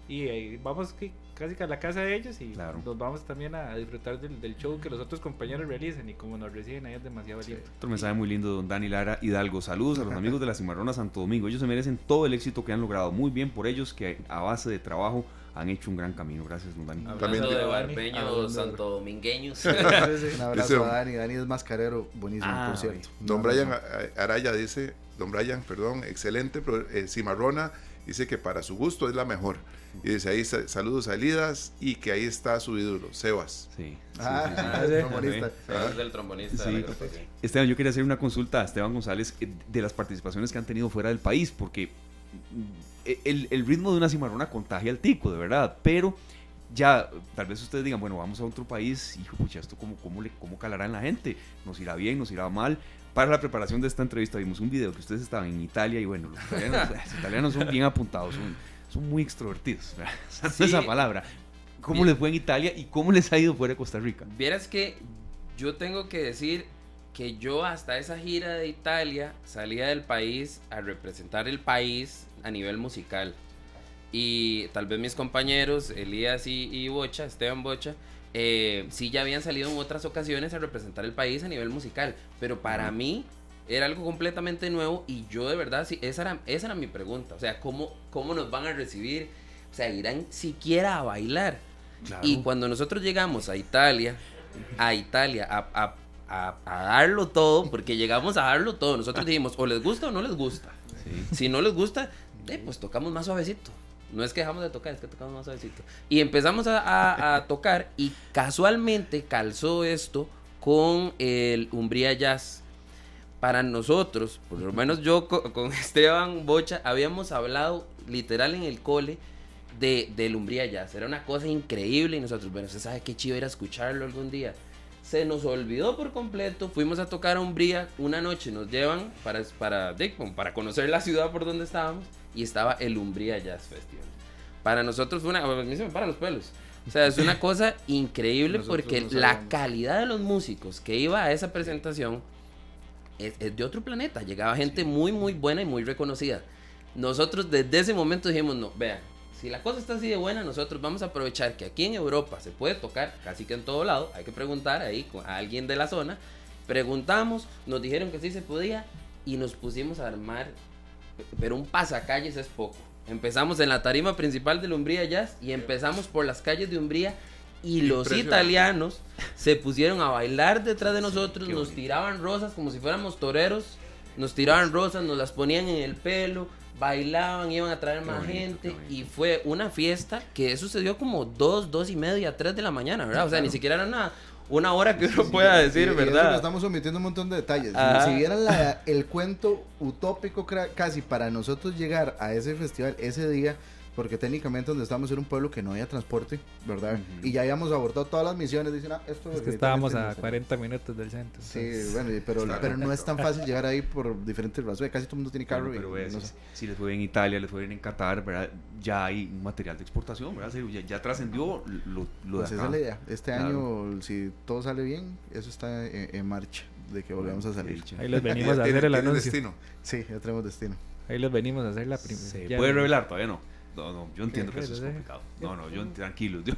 Y ahí vamos casi a la casa de ellos y nos vamos también a disfrutar del, show que los otros compañeros realicen y como nos reciben ahí es demasiado lindo. Otro mensaje muy lindo, don Dani Lara Hidalgo. Saludos a los amigos de la Cimarrona Santo Domingo. Ellos se merecen todo el éxito que han logrado. Muy bien por ellos que a base de trabajo han hecho un gran camino. Gracias, don Dani. Hablando de barbeños santo domingueños. [LAUGHS] un abrazo a Dani. Dani es mascarero, buenísimo, por cierto. Don Brian Araya dice, don Brian, perdón, excelente, eh, cimarrona, dice que para su gusto es la mejor. Y dice ahí saludos a Elidas y que ahí está su ídolo, Sebas. Sí. Ah, [LAUGHS] el trombonista. Sebas del trombonista. Esteban, yo quería hacer una consulta a Esteban González eh, de las participaciones que han tenido fuera del país, porque el, el ritmo de una cimarrona contagia al tico, de verdad, pero ya tal vez ustedes digan, bueno, vamos a otro país, hijo, pucha, esto cómo, cómo, le, cómo calará en la gente, nos irá bien, nos irá mal. Para la preparación de esta entrevista vimos un video que ustedes estaban en Italia y bueno, los italianos, [LAUGHS] los italianos son bien apuntados, son son muy extrovertidos. [LAUGHS] Esa palabra. ¿Cómo les fue en Italia y cómo les ha ido fuera de Costa Rica? Vieras que yo tengo que decir que yo hasta esa gira de Italia salía del país a representar el país a nivel musical. Y tal vez mis compañeros, Elías y, Bocha, Esteban Bocha, eh, sí ya habían salido en otras ocasiones a representar el país a nivel musical. Pero para mí, era algo completamente nuevo y yo de verdad, sí, esa era, esa era mi pregunta. O sea, ¿cómo, ¿cómo nos van a recibir? O sea, irán siquiera a bailar. Y cuando nosotros llegamos a Italia, a Italia, a, a, a, darlo todo, porque llegamos a darlo todo, nosotros dijimos, o les gusta o no les gusta. Si no les gusta, eh, pues tocamos más suavecito. No es que dejamos de tocar, es que tocamos más suavecito. Y empezamos a, a [LAUGHS] tocar y casualmente calzó esto con el Umbría Jazz para nosotros, por lo menos yo con, [LAUGHS] Esteban Bocha, habíamos hablado literal en el cole de, de Lumbría Jazz. Era una cosa increíble y nosotros, bueno, ¿se sabe qué chido ir a escucharlo algún día? Se nos olvidó por completo, fuimos a tocar a Umbría una noche, nos llevan para, para, para conocer la ciudad por donde estábamos y estaba el Umbría Jazz Festival. Para nosotros fue una, a mí se me para los pelos. O sea, es una cosa [LAUGHS] increíble porque la calidad de los músicos que iba a esa presentación es, de otro planeta. Llegaba gente muy, muy buena y muy reconocida. Nosotros desde ese momento dijimos, no, vean, si la cosa está así de buena, nosotros vamos a aprovechar que aquí en Europa se puede tocar casi que en todo lado. Hay que preguntar ahí a alguien de la zona. Preguntamos, nos dijeron que sí se podía y nos pusimos a armar, pero un pasacalles es poco. Empezamos en la tarima principal de Umbría Jazz y empezamos por las calles de Umbría y los italianos se pusieron a bailar detrás de nosotros, nos tiraban rosas como si fuéramos toreros, nos tiraban rosas, nos las ponían en el pelo, bailaban, iban a traer más gente y fue una fiesta que sucedió como dos, dos y media, tres de la mañana, ¿verdad? O sea, ni siquiera era una, una hora que uno pueda decir, ¿verdad? estamos omitiendo un montón de detalles. Si vieran el cuento utópico casi para nosotros llegar a ese festival ese día porque técnicamente donde estamos era un pueblo que no había transporte, ¿verdad? Y ya habíamos abordado todas las misiones, dicen, ah, esto es que estábamos a 40 minutos del centro. Sí, bueno, pero, pero no es tan fácil llegar ahí por diferentes razones, casi todo el mundo tiene carro. pero si, les fue en Italia, les fue en Qatar, ¿verdad? Ya hay un material de exportación, ¿verdad? Ya, trascendió lo, lo pues esa es la idea. Este año, si todo sale bien, eso está en, marcha, de que volvamos a salir. Ahí les [LAUGHS] venimos a hacer el anuncio. destino? Sí, ya tenemos destino. Ahí les venimos a hacer la primera. ¿Se puede revelar? Todavía no. No, no, yo entiendo que eso es complicado. No, no, yo tranquilo. Yo,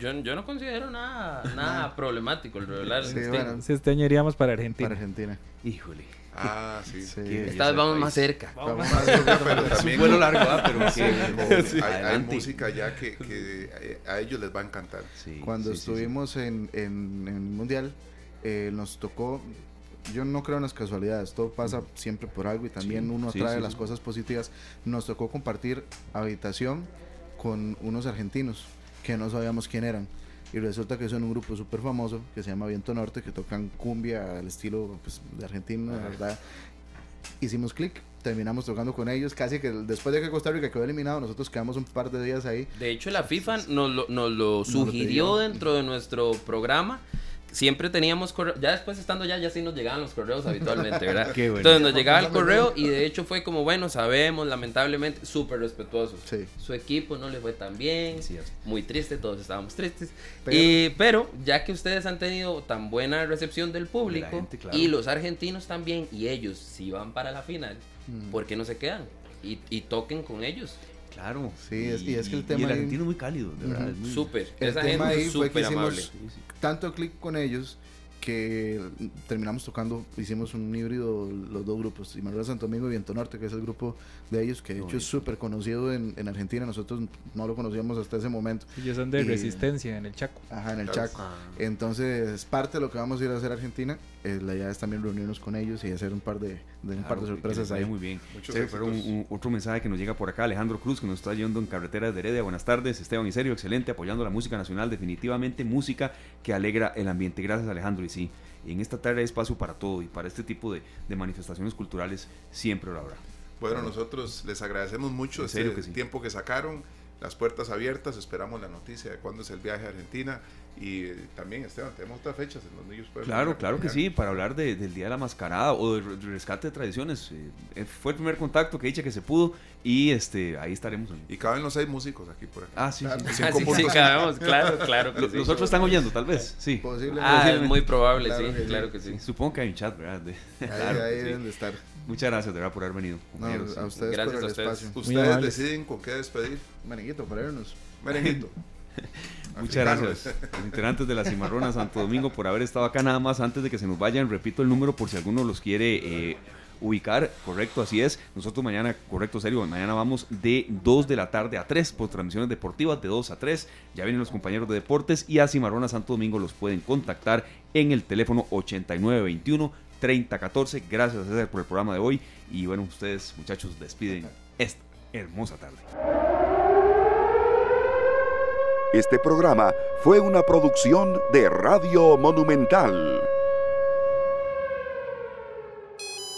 yo, yo, no considero nada, [LAUGHS] nada problemático el revelar sí, bueno, Si este año iríamos para Argentina. Para Argentina. Híjole. Ah, sí. sí. Esta vez vamos más cerca. Vamos más cerca, pero también. Es un vuelo largo, ¿ah? pero [LAUGHS] sí, hay, hay, música ya que, que, a ellos les va a encantar. Cuando estuvimos en, en, en, el Mundial, eh, nos tocó yo no creo en las casualidades, todo pasa siempre por algo y también uno atrae las cosas positivas. Nos tocó compartir habitación con unos argentinos que no sabíamos quién eran. Y resulta que son un grupo súper famoso que se llama Viento Norte, que tocan cumbia al estilo pues, de Argentina, ¿verdad? Hicimos clic, terminamos tocando con ellos. Casi que después de que Costa Rica quedó eliminado, nosotros quedamos un par de días ahí. De hecho, la FIFA nos lo, nos lo sugirió dentro de nuestro programa siempre teníamos correo, ya después estando ya, ya sí nos llegaban los correos habitualmente, ¿verdad? [LAUGHS] Entonces nos llegaba el correo y de hecho fue como, bueno, sabemos, lamentablemente, súper respetuosos. Su equipo no le fue tan bien, muy triste, todos estábamos tristes. Pero, y, pero ya que ustedes han tenido tan buena recepción del público y los argentinos también, y ellos si van para la final, ¿por qué no se quedan? Y, y toquen con ellos. Claro. Sí, y, es, que el tema. Y el argentino es muy cálido, de verdad. Súper. Esa gente es súper amable. Tanto clic con ellos que terminamos tocando, hicimos un híbrido los dos grupos, Manuel Santo Domingo y Viento Norte, que es el grupo de ellos, que de hecho es súper conocido en, en, Argentina, nosotros no lo conocíamos hasta ese momento. Ellos son de resistencia en el Chaco. Ajá, en el Chaco. Entonces, parte de lo que vamos a ir a hacer a Argentina, eh, la idea es también reunirnos con ellos y hacer un par de, un par de sorpresas ahí. Muy bien. otro mensaje que nos llega por acá, Alejandro Cruz, que nos está yendo en carretera de Heredia. Buenas tardes, Esteban y Serio, excelente, apoyando la música nacional, definitivamente música que alegra el ambiente. Gracias, Alejandro. Sí, en esta tarde hay espacio para todo y para este tipo de, manifestaciones culturales siempre lo habrá. Bueno, nosotros les agradecemos mucho el tiempo que sacaron, las puertas abiertas, esperamos la noticia de cuándo es el viaje a Argentina y eh, también, Esteban, tenemos otras fechas en donde ellos pueden... Claro, claro que sí, para hablar del Día de la Mascarada o del rescate de tradiciones. Eh, eh, fue el primer contacto que dice que se pudo y este ahí estaremos. Y caben los seis músicos aquí por aquí. Ah, sí, sí. Ah, sí, cabemos, claro, claro. Que los otros están oyendo, tal vez, sí. Posiblemente. Ah, es muy probable, sí, claro que sí. Supongo que hay un chat, ¿verdad? [LAUGHS] claro, ahí, deben de estar. Muchas gracias, de verdad, por haber venido. a ustedes gracias por el espacio. Ustedes deciden con qué despedir. Merenguito, para irnos. [LAUGHS] Merenguito. Muchas gracias, los integrantes de la Cimarrona [LAUGHS] Santo Domingo, por haber estado acá. Nada más antes de que se nos vayan, repito el número por si alguno los quiere eh, ubicar. Correcto, así es. Nosotros mañana, correcto, serio, mañana vamos de 2 de la tarde a 3 por transmisiones deportivas, de 2 a 3. Ya vienen los compañeros de deportes y a Cimarrona Santo Domingo los pueden contactar en el teléfono 8921 3014. Gracias, César, por el programa de hoy. Y bueno, ustedes, muchachos, despiden esta hermosa tarde. Este programa fue una producción de Radio Monumental.